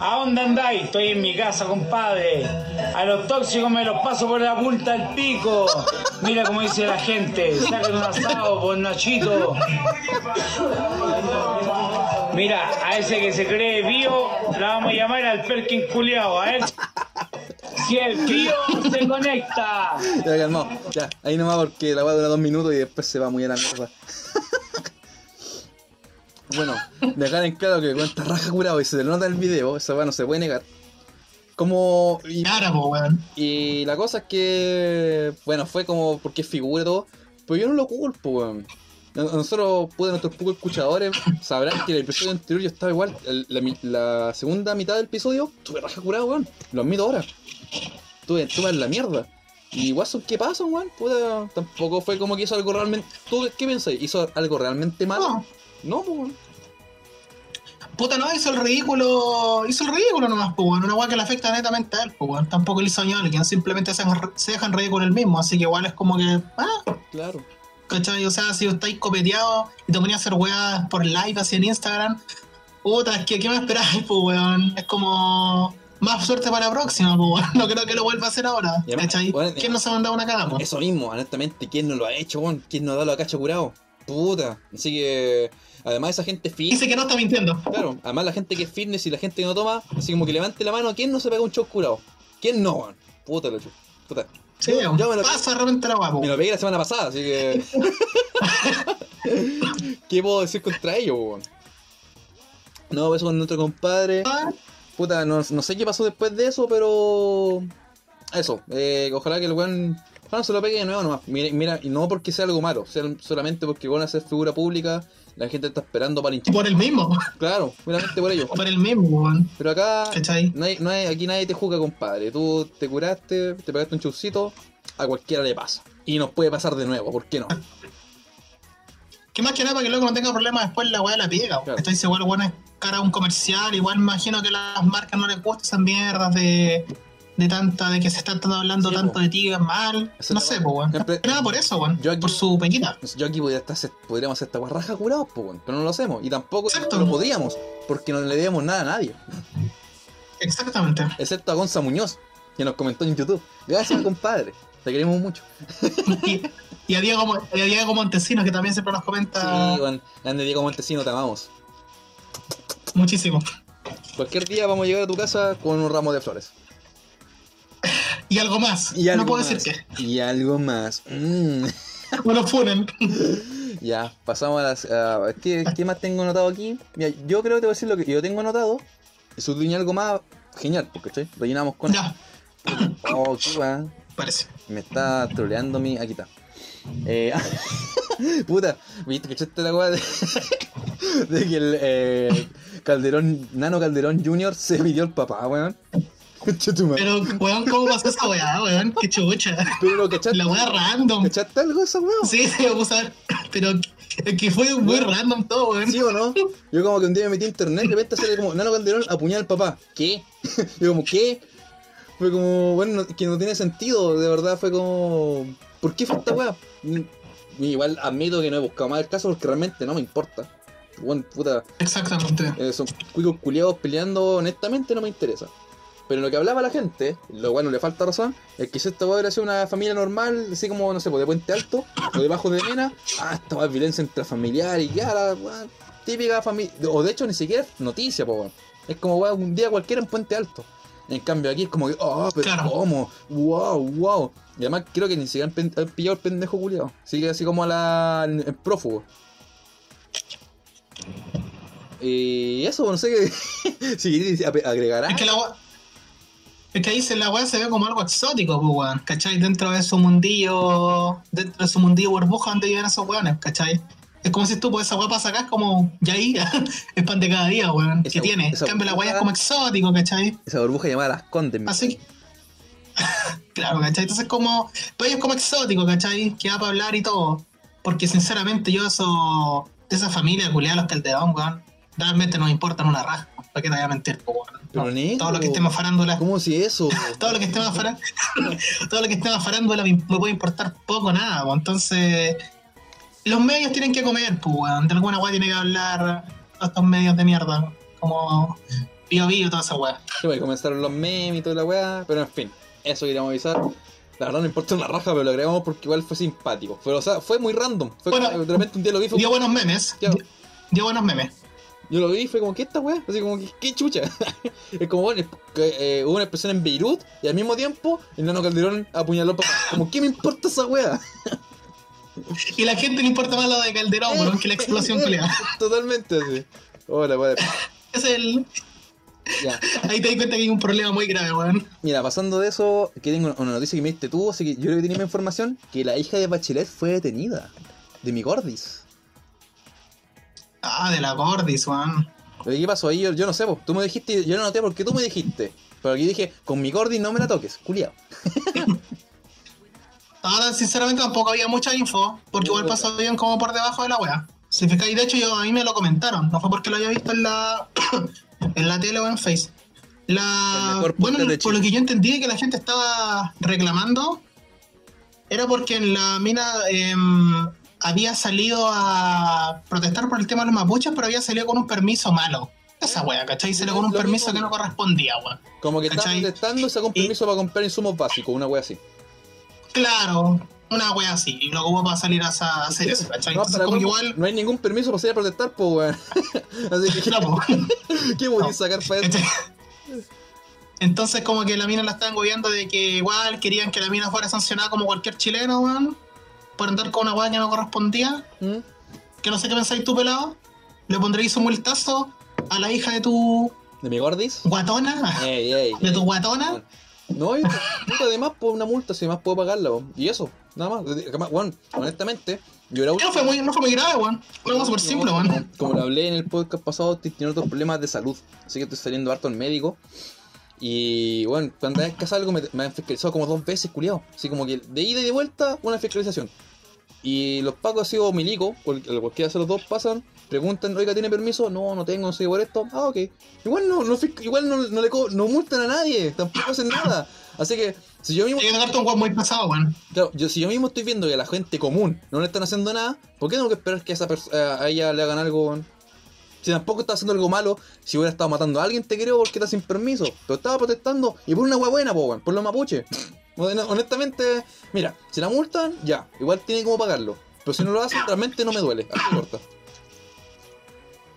¿A dónde andáis? Estoy en mi casa, compadre. A los tóxicos me los paso por la punta del pico. Mira como dice la gente. Saquen un asado por Nachito. Mira, a ese que se cree vivo, la vamos a llamar al Perkin culiao. A ver si el tío se conecta. Ya, calmado. Ya, ahí nomás porque la va a durar dos minutos y después se va muy a la mierda. Bueno, dejar en claro que cuenta raja curado y se le nota el video, esa weá no se puede negar. Como. Y, la cosa es que. Bueno, fue como porque es figura y todo. Pero yo no lo culpo, weón. No- Nosotros, pude, nuestros pocos escuchadores sabrán que el episodio anterior yo estaba igual. el- la, segunda mitad del episodio, tuve raja curado, weón. Lo admito ahora. Tuve, tuve en la mierda. Y Watson, ¿qué pasa, weón? Puta, tampoco fue como que hizo algo realmente. ¿Tú qué pensás? ¿Hizo algo realmente malo? No. No, pues. Puta, no, hizo el ridículo. Hizo el ridículo nomás, pues. Una weá que le afecta netamente a él, pues, weón. Tampoco le hizo daño a alguien, simplemente se, se dejan ridículo el mismo. Así que igual es como que. Ah, Claro. ¿cachai? O sea, si estáis copeteados y te ponías a hacer weas por live así en Instagram, puta, es que ¿qué me esperáis, pues, weón? Es como. Más suerte para la próxima, pues, weón. (laughs) No creo que lo vuelva a hacer ahora. Además, ¿Cachai? ¿Quién no se ha mandado una cagada, pues? Eso mismo, honestamente, ¿quién no lo ha hecho, weón? ¿Quién no da lo cacho curado? Puta. Así que. Además, esa gente fitness. Dice que no está mintiendo. Claro, además la gente que es fitness y la gente que no toma, así como que levante la mano, ¿quién no se pega un show curado? ¿Quién no, weón? Puta lo. Puta. Sí, Yo- yo me lo- pasa de repente la pues. Me lo pegué la semana pasada, así que. (laughs) ¿Qué puedo decir contra ellos, weón? No, eso con nuestro compadre. Ah, Puta, no, no sé qué pasó después de eso, pero. Eso, eh, ojalá que el weón. Ojalá no se lo pegue de nuevo nomás. Mira, mira, y no porque sea algo malo, sea solamente porque van a ser figura pública, la gente está esperando para hinchar. Por el mismo. Claro, meramente por ello. (laughs) Por el mismo, weón. Pero acá, no hay, no hay- aquí nadie te juzga, compadre. Tú te curaste, te pegaste un chuscito, a cualquiera le pasa. Y nos puede pasar de nuevo, ¿por qué no? (laughs) Que más que nada para que luego no tenga problemas después la weá la pega. Claro. Estoy seguro, bueno, es cara a un comercial. Igual imagino que las marcas no les gustan esas mierdas de, de tanta, de que se están hablando Sí, tanto po. de ti mal. No sé, pues, weón. Nada por eso, weón. Yo aquí- Por su pequita. Yo aquí podría estar, podríamos hacer esta guarraja curados, pues, weón, pero no lo hacemos. Y tampoco Exacto. lo podríamos, porque no le debemos nada a nadie. Exactamente. Excepto a Gonza Muñoz, que nos comentó en YouTube. Gracias, (laughs) compadre. Te queremos mucho. y, y a Diego, y a Diego Montesinos, que también siempre nos comenta Sí, weón. Grande Diego Montesino, te amamos. muchísimo. Cualquier día vamos a llegar a tu casa con un ramo de flores. Y algo más. Y no algo puedo más. decir qué. Y algo más. Mm. (laughs) No nos funen. (laughs) Ya, pasamos a las. ¿qué, qué más tengo anotado aquí? Mira, yo creo que te voy a decir lo que yo tengo anotado. Tienes algo más, genial, porque ¿cachai? rellenamos con. ya, (coughs) Oh, parece. Me está troleando mi. Aquí está. Eh, (laughs) puta, viste que echaste la weá de, de que el eh, Calderón, Nano Calderón Jr. se pidió el papá, weón. Pero, weón, ¿cómo pasó esa weá, weón? Qué chucha. Pero ¿cachaste, La weá random. ¿cachaste algo esa weá? Sí, sí, vamos a ver. Pero es que fue muy random todo, weón. ¿Sí o no? Yo como que un día me metí a internet y de repente sale como Nano Calderón apuñala al papá. ¿Qué? (laughs) Yo como, ¿qué? Fue como, bueno, no- que no tiene sentido, de verdad fue como... ¿Por qué fue esta weá? Y igual admito que no he buscado más el caso porque realmente no me importa. Bueno, puta, Exactamente. eh, son cuicos culiados peleando, honestamente no me interesa. Pero lo que hablaba la gente, lo cual no le falta razón, es que si esta weá hubiera sido una familia normal, así como, no sé, pues de Puente Alto o de Bajo de Mena, ah, esta weá es violencia intrafamiliar y ya, la weá típica familia. O de hecho ni siquiera es noticia, po weón. Es como weá un día cualquiera en Puente Alto. En cambio aquí es como que, oh, pero Claro. ¿cómo? Wow, wow. Y además creo que ni siquiera han, pillado el pendejo culiado. Sigue así como a la. en prófugo. Y eso, no sé qué. (laughs) si quieres ap- agregar Es que la weá. Es que ahí se, la weá se ve como algo exótico, pues, weón. ¿Cachai? Dentro de su mundillo. Dentro de su mundillo burbuja donde viven esos weones, ¿cachai? Es como si tú, pues esa weá pasa acá, es como. Ya ahí, (laughs) es pan de cada día, weón. Que tiene. En cambio, la weá es como exótico, ¿cachai? Esa burbuja llamada Las Condes. mi- Así que- (laughs) claro, ¿cachai? Entonces como. Pero es como exótico, ¿cachai? Que va para hablar y todo. Porque sinceramente yo eso. De esa familia culiada los Calderón, weón. Realmente no me importan una raja. ¿Para qué te voy a mentir, po, weón? Pero negro. todo lo que esté más farándula. ¿Cómo si eso? (laughs) Todo lo que esté más farándula. (laughs) todo lo que esté más farándula me, me puede importar poco nada. Entonces. Los medios tienen que comer, pues, weón. De alguna weá tiene que hablar estos medios de mierda. Como. Bio Bio y toda esa weá. Sí, bueno, comenzaron los memes y toda la weá, pero en fin, eso queríamos avisar. La verdad no importa una raja, pero lo agregamos porque igual fue simpático. Pero, o sea, fue muy random. Fue Bueno, de repente un día lo vi, fue Dio buenos memes. Dio- Dio buenos memes. Yo lo vi y fue como, ¿qué esta weá? Así como, ¿qué, qué chucha? (laughs) es como, bueno, eh, hubo una explosión en Beirut y al mismo tiempo el nano Calderón apuñaló papá. Como, ¿qué me importa esa weá? (laughs) Y la gente no importa más lo de Calderón, weón, que la explosión (laughs) culiada. Totalmente así. Hola, weá. Es el. Ya. Ahí te das cuenta que hay un problema muy grave, weón. Mira, pasando de eso, que tengo una noticia que me diste tú, así que yo creo que tenía más información, que la hija de Bachelet fue detenida. De mi gordis. Ah, de la Gordis, weón. Oye, ¿Qué pasó ahí? Yo, yo no sé, po. tú me dijiste, yo no noté porque tú me dijiste. Pero aquí dije, con mi gordis no me la toques, culiao. (laughs) Ahora, sinceramente, tampoco había mucha info, porque igual pasó bien como por debajo de la weá. Si fijáis, de hecho, yo, a mí me lo comentaron, no fue porque lo haya visto en la, (coughs) en la tele o en Face. La, bueno, por lo que yo entendí que la gente estaba reclamando, era porque en la mina em, había salido a protestar por el tema de los mapuches, pero había salido con un permiso malo. Esa wea, ¿cachai? Salió con un Lo permiso mismo. que no correspondía, weón. Como que estaba protestando y sacó un Y- permiso para comprar insumos básicos, una wea así. Claro, una wea así, y luego va a salir a hacer eso, ¿cachai? No, Entonces, para como que cómo- igual. no hay ningún permiso para salir a protestar, pues weón. (laughs) Así que, (laughs) No, po. (laughs) ¿qué voy No. sacar para esto? Entonces, como que la mina la estaban gobiando de que igual querían que la mina fuera sancionada como cualquier chileno, weón, por andar con una weá que no correspondía. ¿Mm? Que no sé qué pensáis tú, pelado. Le pondréis un multazo a la hija de tu ¿De mi gordis? guatona. Ey, ey. (laughs) De tu guatona. No, y, puta, además, por una multa, si además puedo pagarla, y eso, nada más. Bueno, honestamente, yo era No fue muy, no fue muy grave, weón. Fue algo súper simple, como, weón. como lo hablé en el podcast pasado, estoy teniendo otros problemas de salud. Así que estoy saliendo harto al médico. Y bueno, cuando vez que hace algo me, me han fiscalizado como dos veces, culiado. Así como que de ida y de vuelta, una fiscalización. Y los pacos ha sido milico, cual- cualquiera de los dos pasan, preguntan, oiga, ¿tiene permiso? No, no tengo, no sé por esto. Ah, ok. Igual no, no, igual no, no le no multan a nadie, tampoco hacen nada. Así que, si yo mismo un muy. Claro, yo, si yo mismo estoy viendo que a la gente común no le están haciendo nada, ¿por qué tengo que esperar que a, esa a ella le hagan algo? weón? Si tampoco está haciendo algo malo, si hubiera estado matando a alguien, te creo porque está sin permiso. Pero estaba protestando y por una hueá buena, po, por los mapuches. (laughs) Hon- Honestamente, mira, si la multan, ya, igual tiene como pagarlo. Pero si no lo hacen, realmente no me duele. Así corta.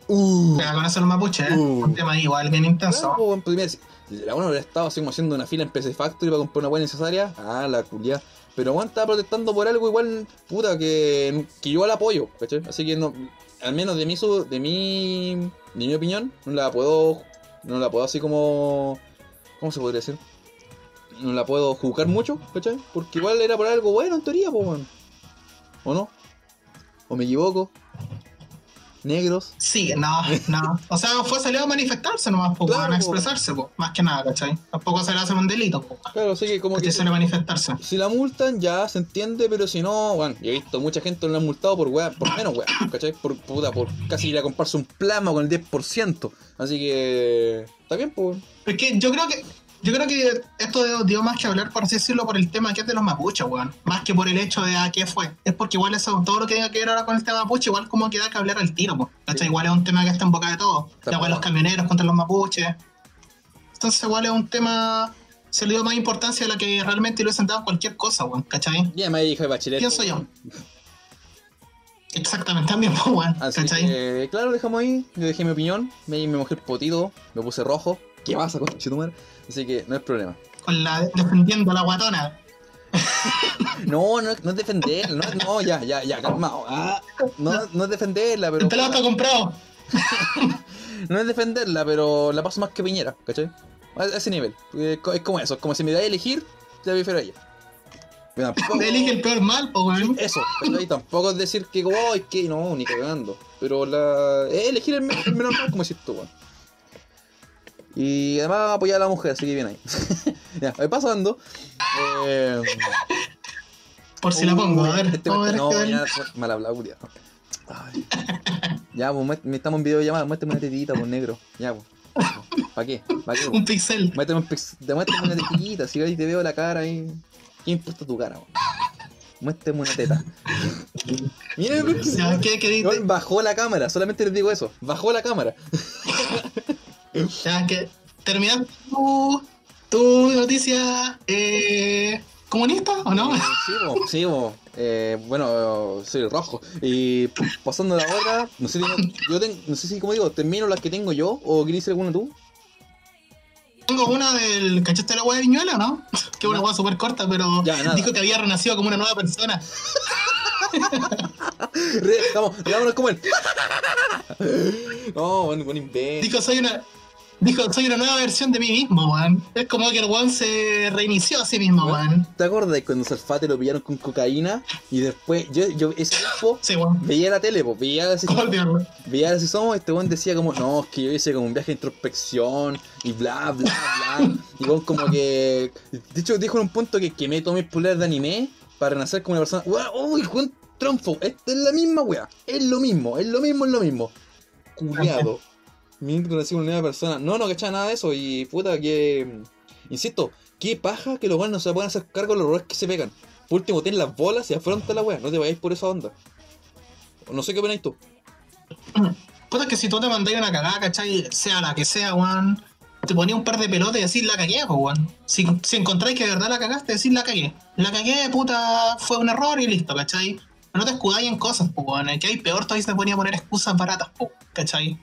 Uh, con eso los mapuches, ¿eh? Uh. Un tema igual bien intenso. Claro, pues mira, si la bueno hubiera estado así como haciendo una fila en PC Factory para comprar una buena necesaria, ah, la culia. Pero Juan estaba protestando por algo igual, puta, que, que yo la apoyo, ¿cachai? Así que no, al menos de mi, de mi, de mi opinión, no la puedo, no la puedo así como, ¿cómo se podría decir? No la puedo juzgar mucho, ¿cachai? Porque igual era por algo bueno en teoría, pues. ¿O no? ¿O me equivoco? Negros. Sí, no, no. O sea, fue salido a manifestarse nomás, po, Claro, a expresarse, po, más que nada, ¿cachai? Tampoco se le hace un delito, po. Claro, así que como que... Sale a manifestarse. Si la multan, ya se entiende, pero si no, bueno, yo he visto mucha gente que lo han multado por weá, por menos weá, ¿cachai? Por puta, por casi ir a comprarse un plasma con el 10%. Así que. Está bien, pues. Es que yo creo que yo creo que esto dio, más que hablar, por así decirlo, por el tema que es de los mapuches, weón. Más que por el hecho de a qué fue. Es porque igual eso, todo lo que tenga que ver ahora con el tema mapuche, igual como que da que hablar al tiro. ¿Cachai? Sí. Igual es un tema que está en boca de todos. La de los camioneros contra los mapuches. Entonces igual es un tema. Se le dio más importancia a la que realmente le hubiesen dado cualquier cosa, weón, ¿cachai? Ya me hija de bachelet. Pienso yo. Exactamente, también, weón, ¿cachai? que, claro, dejamos ahí. Yo dejé mi opinión. Me, me mojé el potito. Me puse rojo. ¿Qué pasa, con Chitumar? Así que no es problema. Con la defendiendo a la guatona. (laughs) No, no, no es defenderla. No, no, ya, ya, ya, calmado. Ah, no, no es defenderla, pero. El pelado está comprado. (laughs) No es defenderla, pero la paso más que Piñera, ¿cachai? A ese nivel. Eh, Es como eso, es como si me da a elegir, ya prefiero a ella. Pero tampoco- Elige el peor mal, po, weón. Eso, ¿cachai? Tampoco es decir que, oh, es que no, ni cagando. Pero la. Es elegir el menor mal, como decís tú, weón. Y además apoyar a la mujer, así que bien ahí. (laughs) ya, voy pasando. Eh, Por si la pongo, a ver. este- a ver no, qué ya, mal hablado. Ya, pues muest- estamos en videollamada, muéstrame una tetita, pues negro. Ya, pues. ¿Para qué? ¿Para qué? (laughs) Un pixel. Muéstrame, un pix- te muéstrame una tetita, si ahí te veo la cara ahí. ¿Qué importa tu cara, weón? Muéstrame una teta. Mira, ¿Qué, qué? Weón, bajó la cámara, solamente les digo eso. Bajó la cámara. (laughs) Ya que terminaste tu, tu noticia eh, comunista, ¿o no? Eh, sí, bo, sí, bo. Eh, bueno, soy rojo. Y pasando a la otra, no sé, si- yo ten- no sé si, como digo, termino las que tengo yo o decir alguna tú. Tengo una del ¿cachaste la hueá de Viñuela, no? (laughs) Que es una hueá súper corta, pero Ya, dijo que había renacido como una nueva persona. (laughs) Re- Vamos, vámonos como él. (laughs) No, buen, buen invento. Dijo, soy una. Dijo, soy una nueva versión de mí mismo, weón. Es como que el weón se reinició a sí mismo, weón. ¿Te acuerdas cuando Salfate lo pillaron con cocaína y después yo, yo ese tiempo (laughs) Sí, weón. veía la tele, pues veía ¿Cómo olvidarlo? veía así somos, este weón decía como, no, es que yo hice como un viaje de introspección y bla bla bla. (laughs) y weón como que. De hecho dijo en un punto que quemé todos mis pulgares de anime para renacer como una persona. Weón, uy, weón, tronfo, esta es la misma wea, es lo mismo, es lo mismo, es lo mismo. Culeado. Mi conocí una nueva persona. No, no cachaba nada de eso. Y puta que. Insisto, qué paja que los weones no se puedan hacer cargo de los errores que se pegan. Por último, ten las bolas y afronta la wea. No te vayáis por esa onda. No sé qué opináis tú. Puta que si tú te mandáis una cagada, ¿cachai? Sea la que sea, weón. Te ponía un par de pelotas y decís la cagué, weón. Si, si encontráis que de verdad la cagaste, decís la cagué. La cagué, puta, fue un error y listo, ¿cachai? No te escudáis en cosas, weón. Que hay peor todavía se ponía a poner excusas baratas, pues, ¿cachai?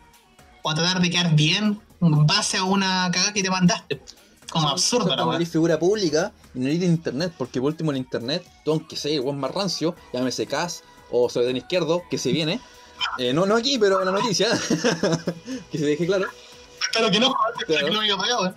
O a tratar de quedar bien en base a una cagada que te mandaste. Como absurdo, la figura pública y no de internet. Porque por último, en internet, tú, aunque sea el weón más rancio, llámese Cas o Soledad Izquierdo, que se viene. (laughs) Eh, no, no aquí, pero en la noticia. (laughs) que se deje claro. Espero que no, espero que no me haya pagado, weón.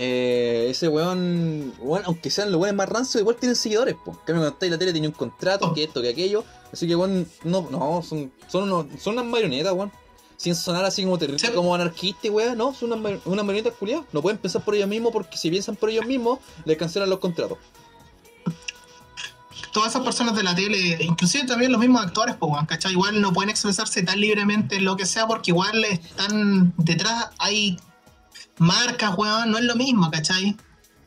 Eh, ese weón, weón, aunque sean los weones más rancios, igual tienen seguidores, po. En cambio, cuando está en la tele tiene un contrato, que esto, que aquello. Así que, weón, no, no, son, son, unos, son unas marionetas, weón. Sin sonar así como terrible, Sí. como anarquista, weón, no, son unas, unas marionetas culiadas. No pueden pensar por ellos mismos porque si piensan por ellos mismos, les cancelan los contratos. todas esas personas de la tele, inclusive también los mismos actores, pues, weón, ¿cachai? Igual no pueden expresarse tan libremente en lo que sea porque igual están detrás, hay marcas, weón, no es lo mismo, ¿cachai?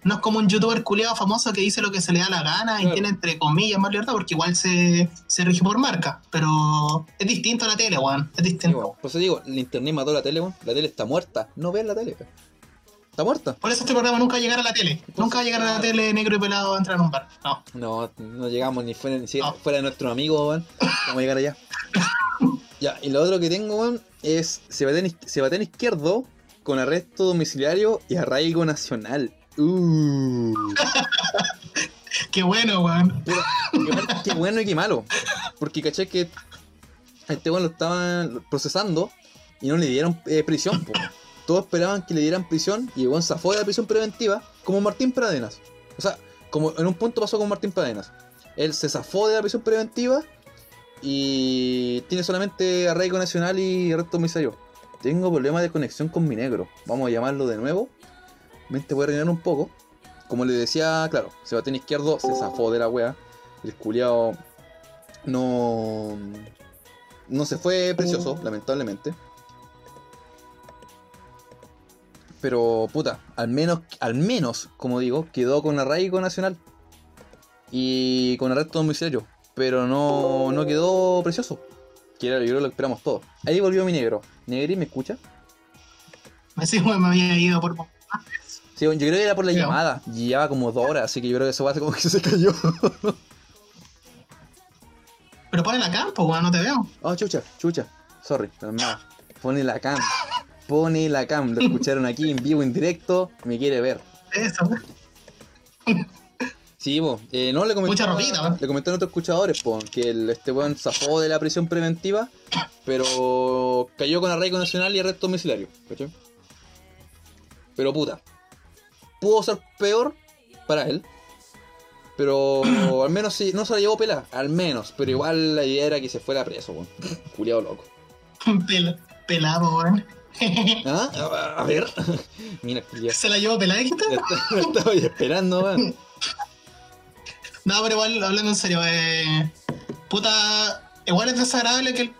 No es como un youtuber culiado famoso que dice lo que se le da la gana y Claro. tiene entre comillas más libertad porque igual se, se rige por marca, pero es distinto a la tele, weón, es Sí, distinto. weón. Por eso digo, el internet mató la tele, weón. La tele está muerta. No vean la tele, weón. Está muerta. Por eso este programa nunca va a llegar a la tele, nunca va a llegar a la tele negro y pelado a entrar en un bar, no. No, no llegamos ni fuera, ni siquiera No. fuera de nuestros amigos, weón. Vamos a llegar allá. (laughs) ya, y lo otro que tengo, weón, es Sebastián, Sebastián Izquierdo con arresto domiciliario y arraigo nacional. Uh, (laughs) Qué bueno, weón. qué, bueno, y qué malo. Porque caché que este weón lo estaban procesando y no le dieron eh, prisión, po. Todos esperaban que le dieran prisión y el weón zafó de la prisión preventiva como Martín Pradenas. O sea, como en un punto pasó con Martín Pradenas. Él se zafó de la prisión preventiva y tiene solamente arraigo nacional y arresto domiciliario. Tengo problemas de conexión con mi negro. Vamos a llamarlo de nuevo. Mente voy a rellenar un poco. Como le decía, claro, Sebastián Izquierdo se zafó de la wea. El culiao no. No se fue precioso, lamentablemente. Pero, puta, al menos, al menos, como digo, quedó con arraigo nacional. Y con arresto domiciliario. Pero no, no quedó precioso. Que era, yo creo que lo esperamos todos. Ahí volvió mi negro. Negri, ¿me escucha? Así, weón, me había ido por... Sí, yo creo que era por la llamada. Llevaba como dos horas, así que yo creo que eso va a ser como que (laughs) se cayó. Pero pone la campo, weón, no te veo. Oh, chucha, chucha. Sorry, pero no. Pone la cam. Pone la cam. Lo escucharon aquí en vivo, en directo. Me quiere ver. Eso, weón. Sí, po. Eh, no, le comenté. Mucha ropita. Le comenté a otros escuchadores, po, que el- este weón zafó de la prisión preventiva, pero cayó con arraigo nacional y arresto domiciliario. ¿cachai? Pero puta. Pudo ser peor para él. Pero (clears throat) al menos sí, no se la llevó pela, al menos. Pero igual la idea era que se fuera preso, weón. (laughs) Culiado loco. (laughs) Pel- pelado, weón. (laughs) ¿Ah? A, ver. Mira, ya. Se la llevó pelada? Me estaba esperando, weón. No, pero igual, hablando en serio, eh, puta, igual es desagradable que el.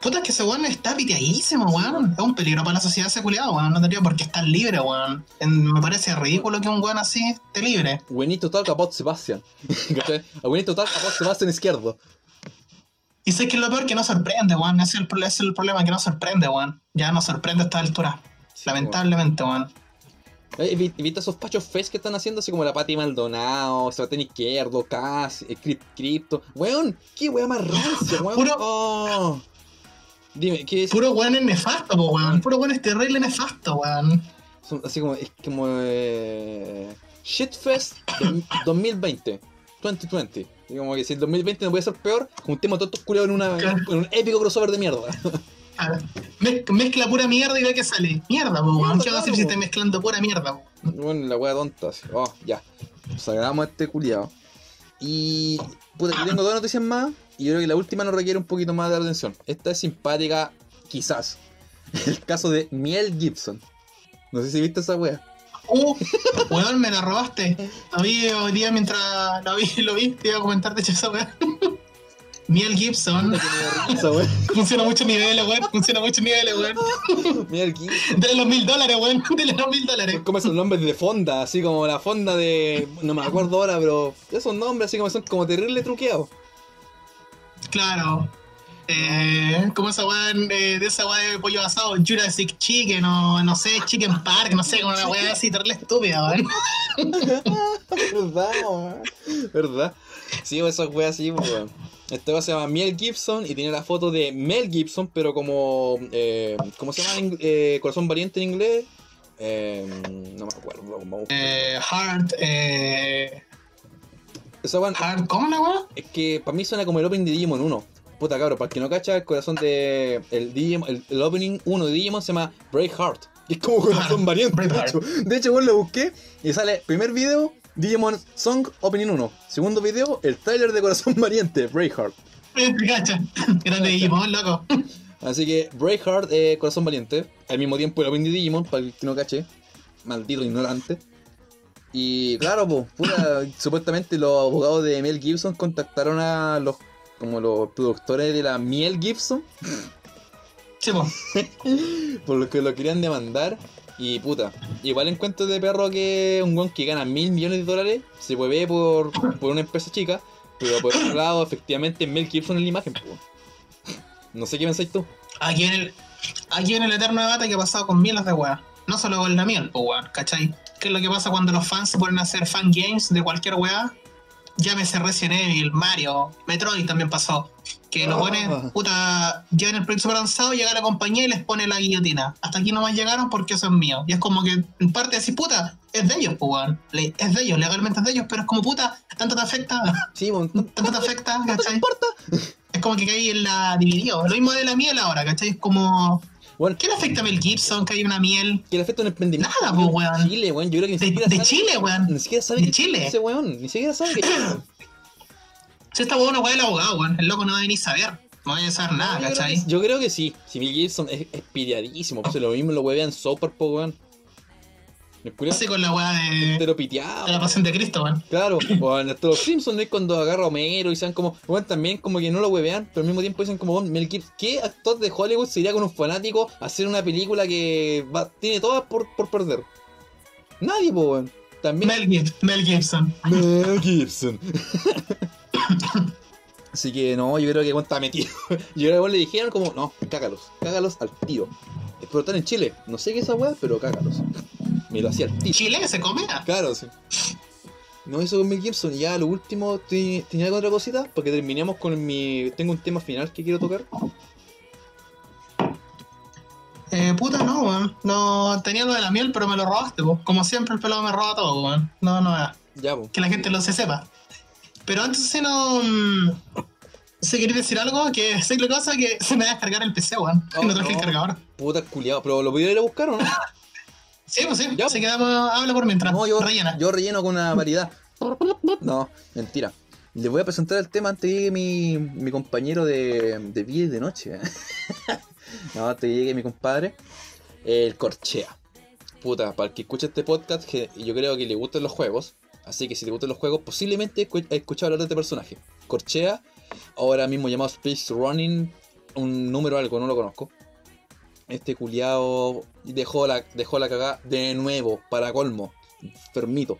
Puta, es que ese weón está piteadísimo, weón. Es un peligro para la sociedad ese culiado, weón. No tendría por qué estar libre, weón. En- me parece ridículo que un weón así esté libre. We need to talk about Sebastian. (laughs) ¿Cachai? We need to talk about Sebastian Izquierdo. Y sé que es lo peor que no sorprende, weón. Ese es el, es problema, que no sorprende, weón. Ya no sorprende a esta altura. Lamentablemente, weón. Vi- ¿Viste esos pachos face que están haciendo? Así como la Pati Maldonado, Sebastián Izquierdo, Cas, eh, Crypt- Crypto. Weón, qué weá más rancia, weón. Puro- Oh. Dime, ¿qué es? Puro weón es nefasto, po, weón. Puro weón es terrible nefasto, weón. Así como, es como eh, Shitfest de- 2020, 2020. Y como que si el 2020 no puede ser peor, juntemos todos estos culeos en, una, Claro. en un épico crossover de mierda. (laughs) Ah, mez- mezcla pura mierda y ve que sale. Mierda, po, weón. ¿Qué va a hacer si estás mezclando pura mierda, po? Bueno, la wea tonta. así. Oh, ya. Nos agradamos a este culiado. Y. Puta, tengo dos noticias más. Y yo creo que la última nos requiere un poquito más de atención. Esta es simpática, quizás. (laughs) El caso de Miel Gibson. No sé si viste esa wea. Uh, weón, me la robaste. Lo vi hoy día mientras lo vi, lo vi, te iba a comentar de hecho esa weón. (laughs) Miel Gibson. Wea. Funciona mucho niveles, weón. Funciona mucho niveles, weón. (laughs) Miel Gibson. Dele los mil dólares, weón. Dele los mil dólares. Como esos nombres de fonda, así como la fonda de. No me acuerdo ahora, pero. Esos nombres así como son como terrible truqueados. Claro. Eh, como esa weá eh, de esa weá de pollo asado, Jurassic Chicken o no sé, Chicken Park, no sé, como una weá así terrible estúpida, weón. ¿Verdad, weón? ¿Verdad? Sí, esas weas así, weón. Esta wea se llama Miel Gibson y tiene la foto de Mel Gibson, pero como. Eh, ¿Cómo se llama eh, Corazón Valiente en inglés? No me acuerdo. Vamos. Eh, Hard, eh, Esa Hard, ¿cómo la weá? es que para mí suena como el opening de Digimon 1. Puta cabro, para el que no cacha, el corazón de. El, Digimon- el, el opening 1 de Digimon se llama Breakheart. Y es como corazón Ah, variante. De Braveheart. hecho, de hecho, weón, lo busqué y sale primer video, Digimon Song Opening 1. Segundo video, el trailer de corazón variante, Breakheart. Eh, Cacha. Grande Digimon, loco. Así que Breakheart, eh, corazón valiente. Al mismo tiempo el opening de Digimon, para el que no cache. Maldito ignorante. Y claro, pues, puta, (laughs) supuestamente los abogados de Mel Gibson contactaron a los como los productores de la Miel Gibson, Sí, po. (laughs) por los que lo querían demandar. Y puta, igual encuentro de perro que un guan que gana mil millones de dólares se puede ver por, por una empresa chica, pero por otro lado, efectivamente, Mel Gibson es la imagen. No sé qué pensáis tú. Aquí en el, aquí en el eterno debate que ha pasado con mielas de weá. No solo con la miel, pues weón, ¿cachai? ¿Qué es lo que pasa cuando los fans se ponen a hacer fan games de cualquier weá? Llámese Resident Evil, Mario, Metroid también pasó. Que los Ah. buenos, puta, llegan el proyecto avanzado, llega la compañía y les pone la guillotina. Hasta aquí nomás llegaron porque eso es mío. Y es como que en parte así, puta, es de ellos, pues weón. Es de ellos, legalmente es de ellos, pero es como puta, tanto te afecta, Sí, bueno, (laughs) tanto te afecta, (laughs) ¿no ¿cachai? importa? Es como que cae en la dividido. Lo mismo de la miel ahora, ¿cachai? Es como. Bueno, ¿Qué le afecta a Mel Gibson que hay una miel que le afecta un emprendimiento. Nada, po, weón. Chile, weón. Yo creo que ni de, siquiera de sabe. Chile, weón? Ni siquiera sabe De que Chile. ese weón. Ni siquiera sabe que (clears throat) Si esta weón no weá el abogado, weón. El loco no va a venir a saber. No va a saber nada, yo, creo ¿cachai? que, yo creo que sí. Si Bill Gibson es, es piteadísimo. Pues lo mismo lo huevean Soper, po, weón. Culiao Así con la weá de, te lo de la pasión de Cristo, weón. Claro, (laughs) o en los Simpsons es cuando agarra a Homero y sean como, bueno, también como que no lo huevean, pero al mismo tiempo dicen como, bueno, Mel Gibson, ¿qué actor de Hollywood se iría con un fanático a hacer una película que va, tiene todas por, por perder? Nadie, po, weón. También Mel, Gib- Mel Gibson. Mel (laughs) Gibson. (laughs) Así que no, yo creo que Juan está metido. Yo creo que le dijeron como, no, cágalos, cágalos al tiro. Pero están en Chile, no sé qué es esa weá, pero cágalos. Me lo hacía tiro. Chile se come. Claro, sí. No hizo con Mel Gibson. Ya lo último, ¿te- ¿tenía alguna otra cosita? Porque terminemos con mi. Tengo un tema final que quiero tocar. Eh, puta, no, weón. No tenía lo de la miel, pero me lo robaste, po. Como siempre, el pelado me roba todo, weón. No, no, no. Ya, pues. que la gente lo se sepa. Pero antes si no. mm, Si queréis decir algo, que sé que pasa que se me va a descargar el PC, weón. Oh, no traje no. el cargador. Puta culiado. ¿Pero lo pudiera ir a buscar o no? (laughs) Sí, pues sí. Ya, Se quedamos, habla por mientras. No, yo, Rellena. yo relleno con una variedad. No, mentira. Les voy a presentar el tema antes que llegue mi, mi compañero de, de día y de noche. (laughs) no, antes que llegue mi compadre. El Corchea. Puta, para el que escuche este podcast, que yo creo que le gustan los juegos. Así que si te gustan los juegos, posiblemente he escuchado hablar de este personaje. Corchea, ahora mismo llamado Space Running, un número algo, no lo conozco. Este culiao dejó la, dejó la cagada de nuevo, para colmo. Enfermito.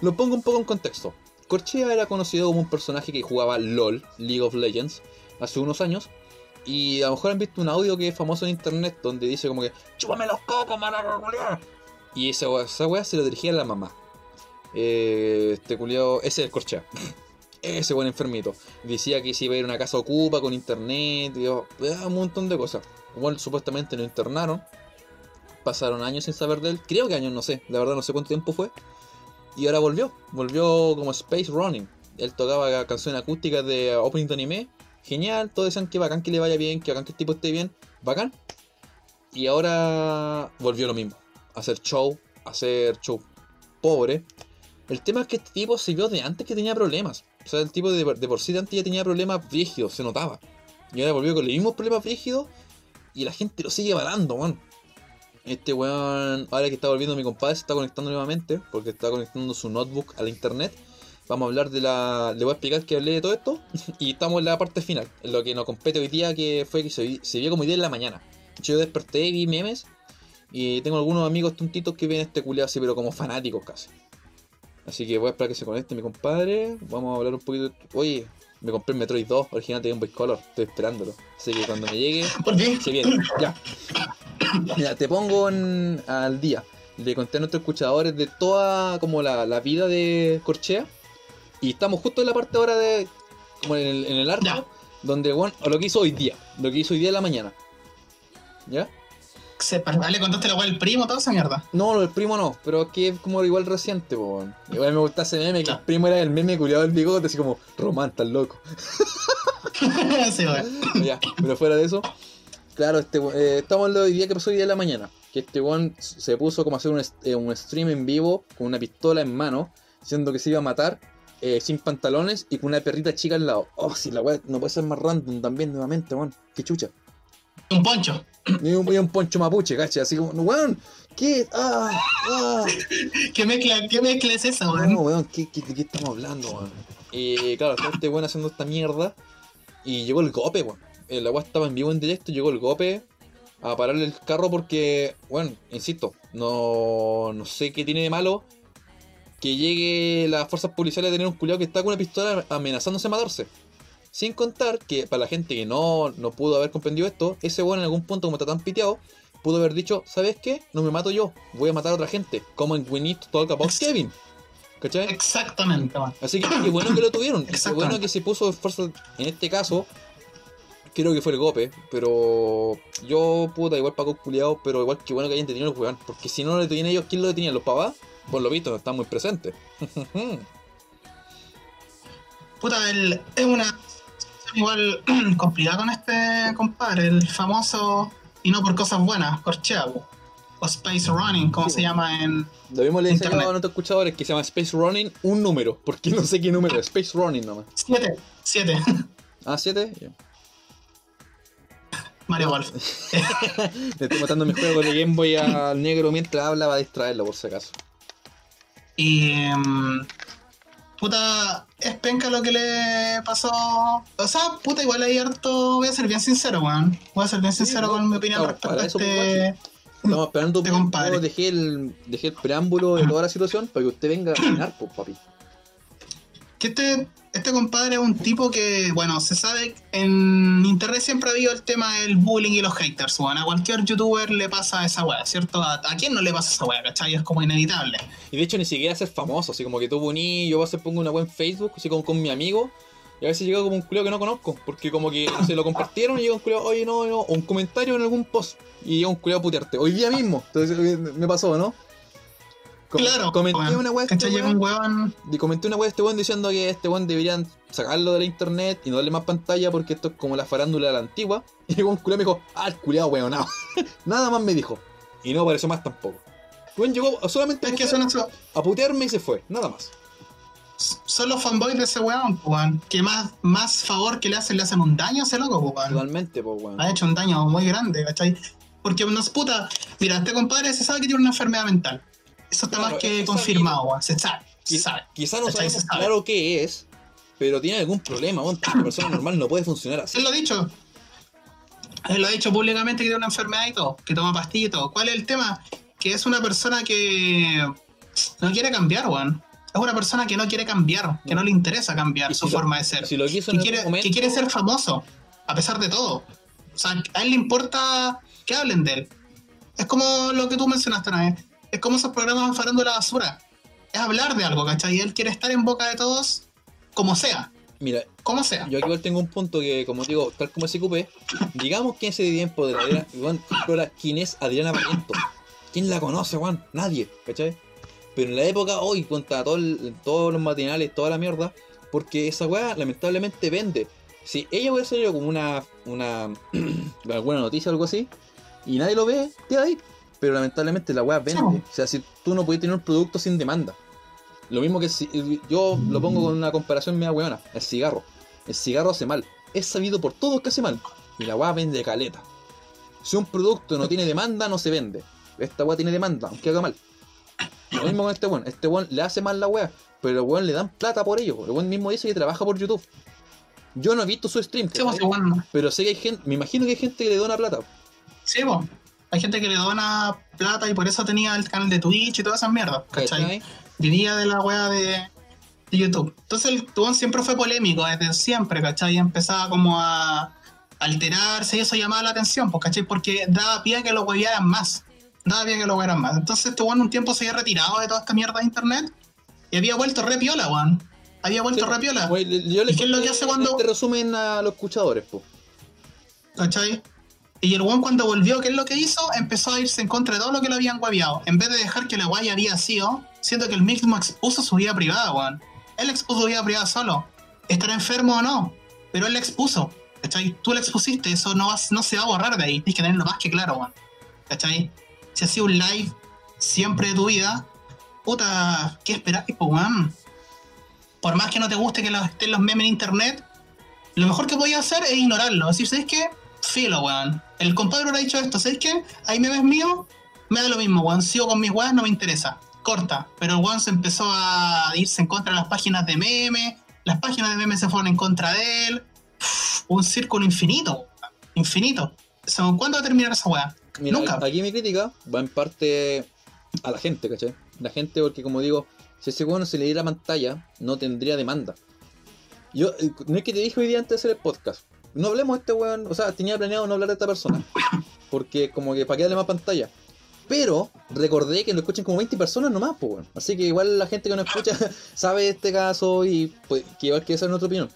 Lo pongo un poco en contexto. Corchea era conocido como un personaje que jugaba LOL, League of Legends, hace unos años. Y a lo mejor han visto un audio que es famoso en internet donde dice como que ¡Chúpame los cocos, maraca culiao! Y esa esa wea se lo dirigía a la mamá. Eh, este culiao, ese es el corchea. (laughs) ese buen enfermito. Decía que se iba a ir a una casa ocupa con internet, y un montón de cosas. Igual supuestamente lo internaron. Pasaron años sin saber de él. Creo que años, no sé. La verdad no sé cuánto tiempo fue. Y ahora volvió. Volvió como Space Running. Él tocaba canciones acústicas de opening de anime. Genial. Todos decían que bacán que le vaya bien. Que bacán que el tipo esté bien. Bacán. Y ahora volvió lo mismo. Hacer show. Hacer show pobre. El tema es que este tipo se vio de antes que tenía problemas. O sea, el tipo de, de por sí de antes ya tenía problemas rígidos, se notaba. Y ahora volvió con los mismos problemas rígidos y la gente lo sigue balando, weón. Este weón, ahora que está volviendo mi compadre, se está conectando nuevamente porque está conectando su notebook a la internet. Vamos a hablar de la. Le voy a explicar que hablé de todo esto. (laughs) y estamos en la parte final. En lo que nos compete hoy día, que fue que se, vi- se vio como idea en la mañana. Yo desperté vi memes. Y tengo algunos amigos tontitos que ven este culiado así, pero como fanáticos casi. Así que voy a esperar que se conecte mi compadre. Vamos a hablar un poquito. Oye, me compré el Metroid 2 original de Game Boy Color. Estoy esperándolo. Así que cuando me llegue, ¿Por qué? se viene. Ya. Ya, te pongo en- al día. Le conté a nuestros escuchadores de toda como la, la vida de Corchea. Y estamos justo en la parte ahora de. como en el, en el arco. Ya. Donde bueno, lo que hizo hoy día. Lo que hizo hoy día en la mañana. ¿Ya? Sepa, ¿Le contaste la weá al primo, toda esa mierda? No, del primo no, pero es que es como igual reciente, po. weón. Igual me gusta ese meme, que el primo era el meme culiado del bigote, así como, Román, tan loco. (laughs) sí, weón. (laughs) ya, pero fuera de eso, claro, este, eh, estamos en lo de hoy día que pasó hoy día en la mañana. Que este weón se puso como a hacer un, eh, un stream en vivo con una pistola en mano, diciendo que se iba a matar eh, sin pantalones y con una perrita chica al lado. Oh, si la weá no puede ser más random también nuevamente, weón. Qué chucha. Un poncho. Y un, y un poncho mapuche, cacha, así como, weón, ¿qué? Ah, ah. (laughs) ¿Qué mezcla, qué mezcla es esa, No, weón? weón, ¿qué, qué, de qué estamos hablando, weón? Y claro, estaba este weón haciendo esta mierda. Y llegó el gope, weón. El agua estaba en vivo en directo, llegó el gope a pararle el carro porque, bueno, insisto, no, no sé qué tiene de malo que llegue las fuerzas policiales a tener un culiado que está con una pistola amenazándose a matarse. Sin contar que para la gente que no, no pudo haber comprendido esto, ese weón en algún punto, como está tan piteado, pudo haber dicho, ¿sabes qué? No me mato yo, voy a matar a otra gente. Como en We Need to Talk About Kevin. ¿Cachai? Exactamente. Así que qué bueno que lo tuvieron. Qué bueno que se puso esfuerzo. En este caso, creo que fue el gope. Pero yo, puta, igual Paco culiado, pero igual que bueno que hayan detenido el weón. Porque si no lo detenían ellos, ¿quién lo detenía? ¿Los papás? Por lo visto, no están muy presentes. (laughs) Puta, el, es una igual (clears throat) complicada con este compadre, el famoso, y no por cosas buenas, Corchea, o Space Running, como Sí, se llama en... Lo mismo le Internet. a nuestros escuchadores que se llama Space Running un número. Porque no sé qué número es. (laughs) Space Running nomás. 7, 7, (laughs) Ah, 7. Mario Golf. (laughs) Le estoy matando mi juego de Game Boy al negro mientras habla para distraerlo, por si acaso. Y... em, puta, es penca lo que le pasó. O sea, puta, igual hay harto... Voy a ser bien sincero, weón. Voy a ser bien sincero con mi opinión no, respecto a eso, este... Estamos esperando (laughs) Este un compadre. poco, dejé el, dejé el preámbulo de toda la situación para que usted venga a opinar, pues, papi. Que este, este compadre es un tipo que, bueno, se sabe, en internet siempre ha habido el tema del bullying y los haters, a cualquier youtuber le pasa esa weá, ¿cierto? ¿A, quién no le pasa esa weá, cachai? Es como inevitable. Y de hecho ni siquiera ser famoso, así como que tú poní, yo a veces pongo una web en Facebook, así como con mi amigo, y a veces llega como un culeo que no conozco, porque como que se lo compartieron y llega un culeo, oye no, no, o un comentario en algún post, y llega un culeo a putearte, hoy día mismo, entonces eh, me pasó, ¿no? Claro, comenté weón, una. Llega un weón, y comenté una web de este weón diciendo que este weón deberían sacarlo de la internet y no darle más pantalla porque esto es como la farándula de la antigua. (laughs) Y llegó un culiao y me dijo, ah, el culiao weón, no. (laughs) Nada más me dijo. Y no apareció más tampoco. El weón llegó solamente a, es que a putearme y se fue, nada más. son los fanboys de ese weón, weón, que más, más favor que le hacen, le hacen un daño a ese loco, weón. Totalmente, pues weón. ha hecho un daño muy grande, ¿cachai? Porque nos puta, mira, este compadre se sabe que tiene una enfermedad mental. Eso está Claro, más que confirmado, weón. Se sabe, se Qui- sabe. Quizá no sabemos sabe. claro qué es, pero tiene algún problema, Una persona normal no puede funcionar así. Él lo ha dicho. Él lo ha dicho públicamente que tiene una enfermedad y todo, que toma pastillas y todo. ¿Cuál es el tema? Que es una persona que no quiere cambiar, weón. Es una persona que no quiere cambiar, que no le interesa cambiar su lo- forma de ser. Si lo quiso Que en quiere, algún momento, que quiere ser famoso, a pesar de todo. O sea, a él le importa que hablen de él. Es como lo que tú mencionaste una vez. Es como esos programas de farándula basura. Es hablar de algo, ¿cachai? Y él quiere estar en boca de todos como sea. Mira, Como sea. yo aquí igual tengo un punto que, como digo, tal como se ocupe, digamos que en ese tiempo de la Juan, explora quién es Adriana Barriento. ¿Quién la conoce, Juan? Nadie, ¿cachai? Pero en la época, hoy, cuenta todo el- todos los matinales, toda la mierda, porque esa weá lamentablemente vende. Si ella hubiera salido como una, una (clears throat) alguna noticia o algo así, y nadie lo ve, queda ahí. Pero lamentablemente la weá vende. O sea, si tú no puedes tener un producto sin demanda. Lo mismo que si yo lo pongo con una comparación media weona, el cigarro. El cigarro hace mal. Es sabido por todos que hace mal. Y la weá vende caleta. Si un producto no tiene demanda, no se vende. Esta weá tiene demanda, aunque haga mal. Lo mismo con este weón. Este weón le hace mal la weá. Pero el weón le dan plata por ello. El weón mismo dice que trabaja por YouTube. Yo no he visto su stream, Sí, pues, pero sé que hay gente, me imagino que hay gente que le dona plata. sí, pues. Hay gente que le dona plata y por eso tenía el canal de Twitch y todas esas mierdas, ¿cachai? Vivía de la wea de, de YouTube. Entonces el tubón siempre fue polémico desde siempre, ¿cachai? Y empezaba como a alterarse y eso llamaba la atención, pues, ¿cachai? Porque daba pie a que lo huevearan más. Daba pie a que lo huevearan más. Entonces este weón un tiempo se había retirado de toda esta mierda de internet y había vuelto re piola, weón. Había vuelto Sí, re piola. le- yo le ¿Y qué es lo que hace cuando- Te resumen a los escuchadores, po. ¿Cachai? Y el weón cuando volvió, ¿qué es lo que hizo? Empezó a irse en contra de todo lo que lo habían hueveado. En vez de dejar que la guaya había sido, siendo que el mismo expuso su vida privada, weón. Él expuso su vida privada solo. Estará enfermo o no, pero él la expuso. ¿Cachai? Tú la expusiste, eso no, vas- no se va a borrar de ahí. Tienes que tenerlo más que claro, weón. ¿Cachai? Si has sido un live siempre de tu vida, puta, ¿qué esperáis, po, weón? Por más que no te guste que estén los memes en internet, lo mejor que podías hacer es ignorarlo. Decir, ¿sabes qué? Filo, weón. El compadre habrá dicho esto, ¿sabes qué? Hay memes míos, me da lo mismo, weón. Sigo con mis weas, no me interesa. Corta. Pero el weón se empezó a irse en contra de las páginas de memes. Las páginas de memes se fueron en contra de él. Uf, un círculo infinito, weón. Infinito. So, ¿Cuándo va a terminar esa wea? Mira, Nunca. aquí mi crítica va en parte a la gente, ¿cachai? La gente, porque como digo, si ese weón se le diera pantalla, no tendría demanda. Yo, eh, no es que te dije hoy día antes de hacer el podcast. No hablemos de este weón, o sea, tenía planeado no hablar de esta persona. (coughs) Porque como que para que darle más pantalla. Pero recordé que lo escuchan como 20 personas nomás, pues weón. Así que igual la gente que nos escucha (coughs) sabe de este caso y pues, que igual que esa es nuestra opinión.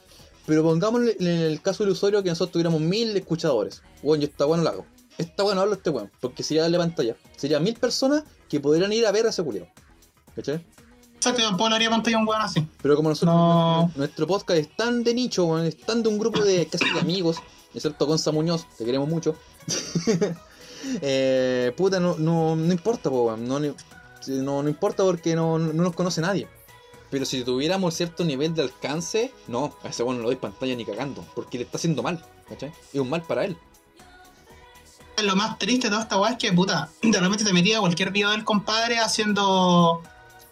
Pero pongámosle en el caso del usuario que nosotros tuviéramos mil escuchadores. Bueno, yo esta weón lo hago. Esta weón hablo este weón. Porque sería darle pantalla. Sería mil personas que podrían ir a ver a ese culiao. ¿Cachai? Exacto, yo le haría pantalla a un weón así. Pero como nosotros, No. nuestro podcast es tan de nicho, weón, es tan de un grupo de casi de amigos, excepto Gonza Muñoz, te queremos mucho. (laughs) eh, puta, no, no, no importa, po, weón, no, no, no importa porque no, no nos conoce nadie. Pero si tuviéramos cierto nivel de alcance, no, a ese weón no le doy pantalla ni cagando, porque le está haciendo mal, ¿cachai? Es un mal para él. Lo más triste de toda esta weá es que, puta, (clears throat) de repente te metía cualquier video del compadre haciendo.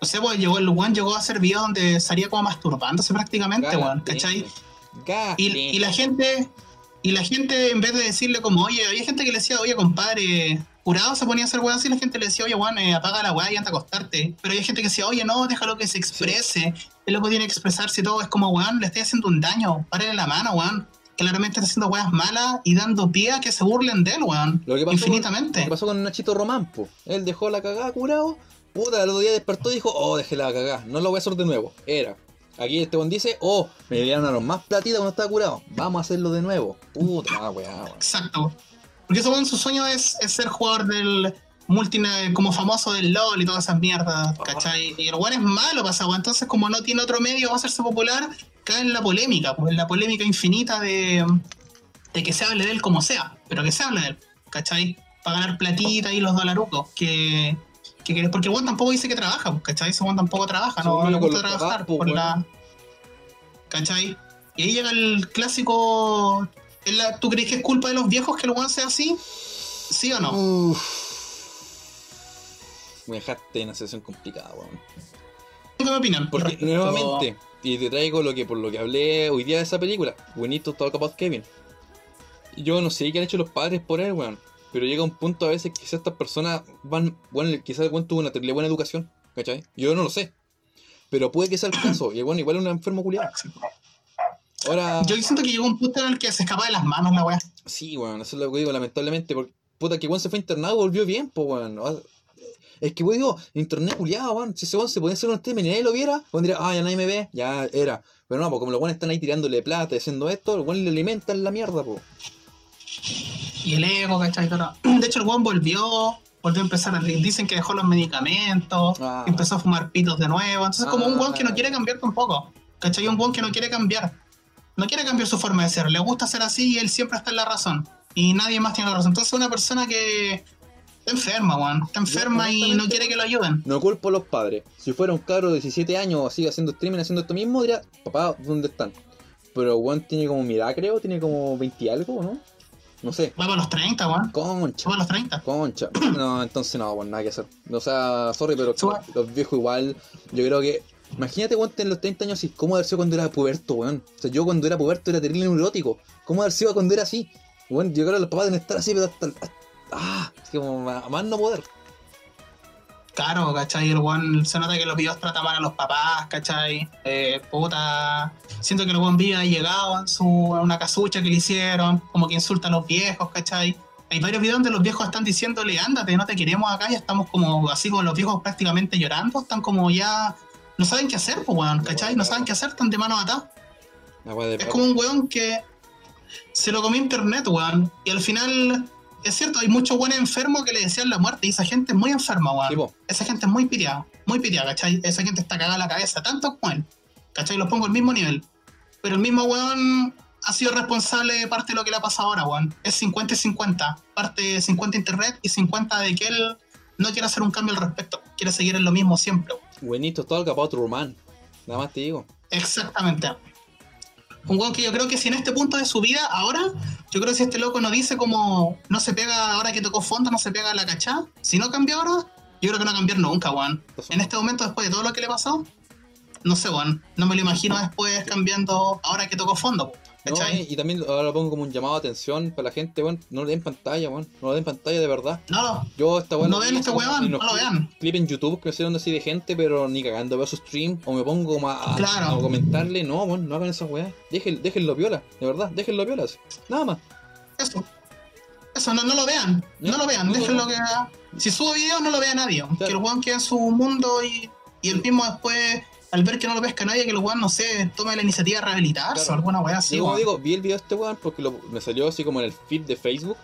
Sé, pues llegó el weón llegó a hacer videos donde salía como masturbándose prácticamente, weón. ¿cachai? Y, y la gente, y la gente, en vez de decirle como, oye, había gente que le decía, oye, compadre, curado se ponía a hacer weón así, la gente le decía, oye, weón, eh, apaga la weá y anda a acostarte. Pero hay gente que decía, oye, no, déjalo que se exprese. Él lo que tiene que expresarse y todo. Es como, weón, le estoy haciendo un daño. Párale la mano, weón. Claramente está haciendo weas malas y dando pie a que se burlen de él, weón. Lo que pasó Infinitamente. Con, lo que pasó con Nachito Román, po. Él dejó la cagada curado. Puta, el otro día despertó y dijo, oh, dejé la cagada. No lo voy a hacer de nuevo. Era. Aquí este buen dice, oh, me dieron a los más platitas cuando estaba curado. Vamos a hacerlo de nuevo. Puta, ah, weá, weá. Exacto. Porque weón, su sueño es, es ser jugador del multi como famoso del LOL y todas esas mierdas, ¿cachai? Y el weón es malo weón. Entonces, como no tiene otro medio para hacerse popular, cae en la polémica, pues en la polémica infinita de, de que se hable de él como sea, pero que se hable de él, ¿cachai? Para ganar platita y los dolarucos, que, que, que- porque el weón tampoco dice que trabaja, pues, ¿cachai? Ese weón tampoco trabaja, no le gusta trabajar papás, pues, la... ¿Cachai? Y ahí llega el clásico... el- ¿Tú crees que es culpa de los viejos que el weón sea así? ¿Sí o no? Uf. Me dejaste en una situación complicada, weón. ¿Qué me opinan? Porque Respecto- nuevamente, y te traigo lo que por lo que hablé hoy día de esa película, We Need to Talk About Kevin. Yo no sé qué han hecho los padres por él, weón. Pero llega un punto a veces que quizás estas personas van, bueno, quizás el weón tuvo una terrible buena educación, ¿cachai? Yo no lo sé. Pero puede que sea el (clears throat) caso, y weón igual es un enfermo culiado. Ahora. Yo siento que llegó un punto en el que se escapa de las manos la weá. Sí, weón, eso es lo que digo, lamentablemente. Porque, puta, que weón se fue internado y volvió bien, pues, weón. Ah, Es que, weón, digo, internet culiado, weón. Si ese weón se podía hacer un stream y nadie lo viera, weón diría, ah, ya nadie me ve, ya era. Pero no, porque como los weones están ahí tirándole plata y haciendo esto, los weones le alimentan la mierda, pues. Y el ego, ¿cachai? (clears throat) De hecho, el weón volvió, volvió a empezar a... Dicen que dejó los medicamentos, Ah. empezó a fumar pitos de nuevo. Entonces, como un weón que Ah. no quiere cambiar tampoco. ¿Cachai? Un weón que no quiere cambiar. No quiere cambiar su forma de ser. Le gusta ser así y él siempre está en la razón. Y nadie más tiene la razón. Entonces, una persona que está enferma, weón. Está enferma y no quiere que lo ayuden. No culpo a los padres. Si fuera un cabro de 17 años así haciendo streaming, haciendo esto mismo, diría, papá, ¿dónde están? Pero weón tiene como mi edad, creo, tiene como 20 y algo, ¿no? No sé. Para los 30, weón. Concha. Para los 30. Concha. (clears throat) No, entonces no, bueno, nada que hacer. O sea, sorry, pero Suba. los viejos igual, yo creo que. Imagínate, weón, en los 30 años ¿cómo haber sido cuando era puberto, weón? O sea, yo cuando era puberto era terrible neurótico. ¿Cómo haber sido cuando era así? Weón, yo creo que los papás deben estar así, pero hasta. hasta- ah, es como más no poder. Claro, ¿cachai? El weón se nota que los videos trata mal a los papás, ¿cachai? Eh, puta. Siento que el weón vive llegado en, su, una casucha que le hicieron, como que insulta a los viejos, ¿cachai? Hay varios videos donde los viejos están diciéndole, ándate, no te queremos acá, ya estamos como así con los viejos prácticamente llorando, están como ya. No saben qué hacer, pues weón, ¿cachai? No saben qué hacer, están de mano atadas. Es como un weón que se lo comió internet, weón. Y al final, es cierto, hay muchos weones enfermos que le decían la muerte y esa gente es muy enferma, weón. Esa gente es muy piriada, muy piriada, ¿cachai? Esa gente está cagada la cabeza, tanto como él, ¿cachai? Los pongo al mismo nivel. Pero el mismo weón ha sido responsable de parte de lo que le ha pasado ahora, weón. Es 50 y 50. Parte 50 internet y 50 de que él no quiere hacer un cambio al respecto. Quiere seguir en lo mismo siempre, weón. we need to talk about Roman. Nada más te digo. Exactamente. Un weón que yo creo que si en este punto de su vida, ahora, yo creo que si este loco no dice como no se pega ahora que tocó fondo, no se pega la cachá, si no cambia ahora, yo creo que no va a cambiar nunca, weón. En este momento, después de todo lo que le pasó, no sé, weón. No me lo imagino después cambiando ahora que tocó fondo, Y, y también ahora lo pongo como un llamado de atención para la gente, weón. No le den pantalla, weón. No le den pantalla de verdad. No, Yo esta weón. no vean este weón, no lo vean. clip en YouTube que hicieron así de gente, pero ni cagando veo su stream o me pongo como a, a- Claro. a comentarle, no, weón, no hagan esa weá. Dejen, déjenlo viola, de verdad, déjenlo viola. así. Nada más. Eso. Eso, no, no lo vean. No lo vean, no, déjenlo que. Si sube video, no lo vea nadie. Que el weón quede en su mundo y, y el mismo después, al ver que no lo pesca nadie, que el weón, no sé, tome la iniciativa de rehabilitarse Claro. o alguna weá así. Yo como digo, vi el video de este weón porque lo- me salió así como en el feed de Facebook,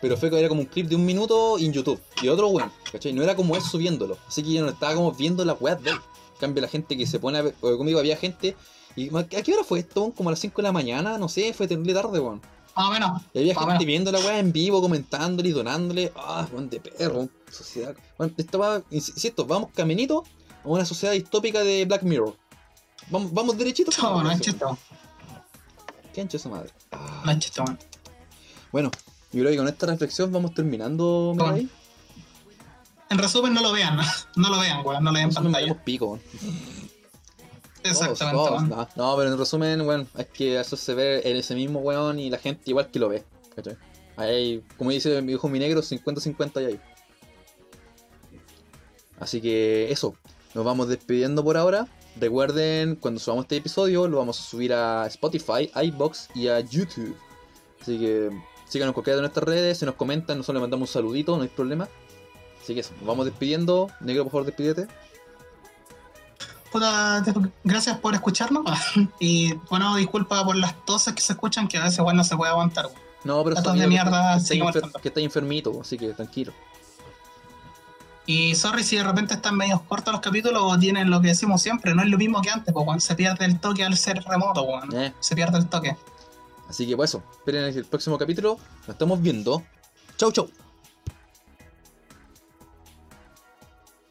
pero fue que era como un clip de un minuto en YouTube. Y otro weón, ¿cachai? No era como él subiéndolo. Así que yo no estaba como viendo la weá de él. En cambio, la gente que se pone a ver, digo, había gente. Y, ¿A qué hora fue esto? Como a las 5 de la mañana, no sé, fue terrible tarde, weón. Más o menos. Y había gente menos. viendo la weá en vivo, comentándole y donándole. Ah, weón, de perro, sociedad. Weón, esta weá, insisto, vamos caminito a una sociedad distópica de Black Mirror. Vamos, vamos derechito. No, no weón. ¿Qué ancho esa madre? Ah. No weón. Bueno, yo creo que con esta reflexión vamos terminando. Mirai. En resumen, no lo vean. No lo vean, weón. No le den Nosotros pantalla. pico, weón. Todos, Exactamente, todos. weón. No, no, pero en resumen, bueno, es que eso se ve en ese mismo weón y la gente igual que lo ve. ¿cachai? Ahí, como dice mi hijo mi negro, 50-50 y ahí. Así que eso, nos vamos despidiendo por ahora. Recuerden, cuando subamos este episodio, lo vamos a subir a Spotify, iBox y a YouTube. Así que síganos en cualquiera de nuestras redes, se nos comentan, nosotros le mandamos un saludito, no hay problema. Así que eso, nos vamos despidiendo. Negro, por favor, despídete. Puta, gracias por escucharnos. (laughs) y bueno, disculpa por las toses que se escuchan, que a veces igual no se puede aguantar. No, pero sonido de mierda, que, está que está enfermito, así que tranquilo. Y sorry si de repente están medio cortos los capítulos o tienen lo que decimos siempre, no es lo mismo que antes, pues weón, se pierde el toque al ser remoto. Eh, Se pierde el toque. Así que pues eso, esperen el próximo capítulo, nos estamos viendo. Chau, chau.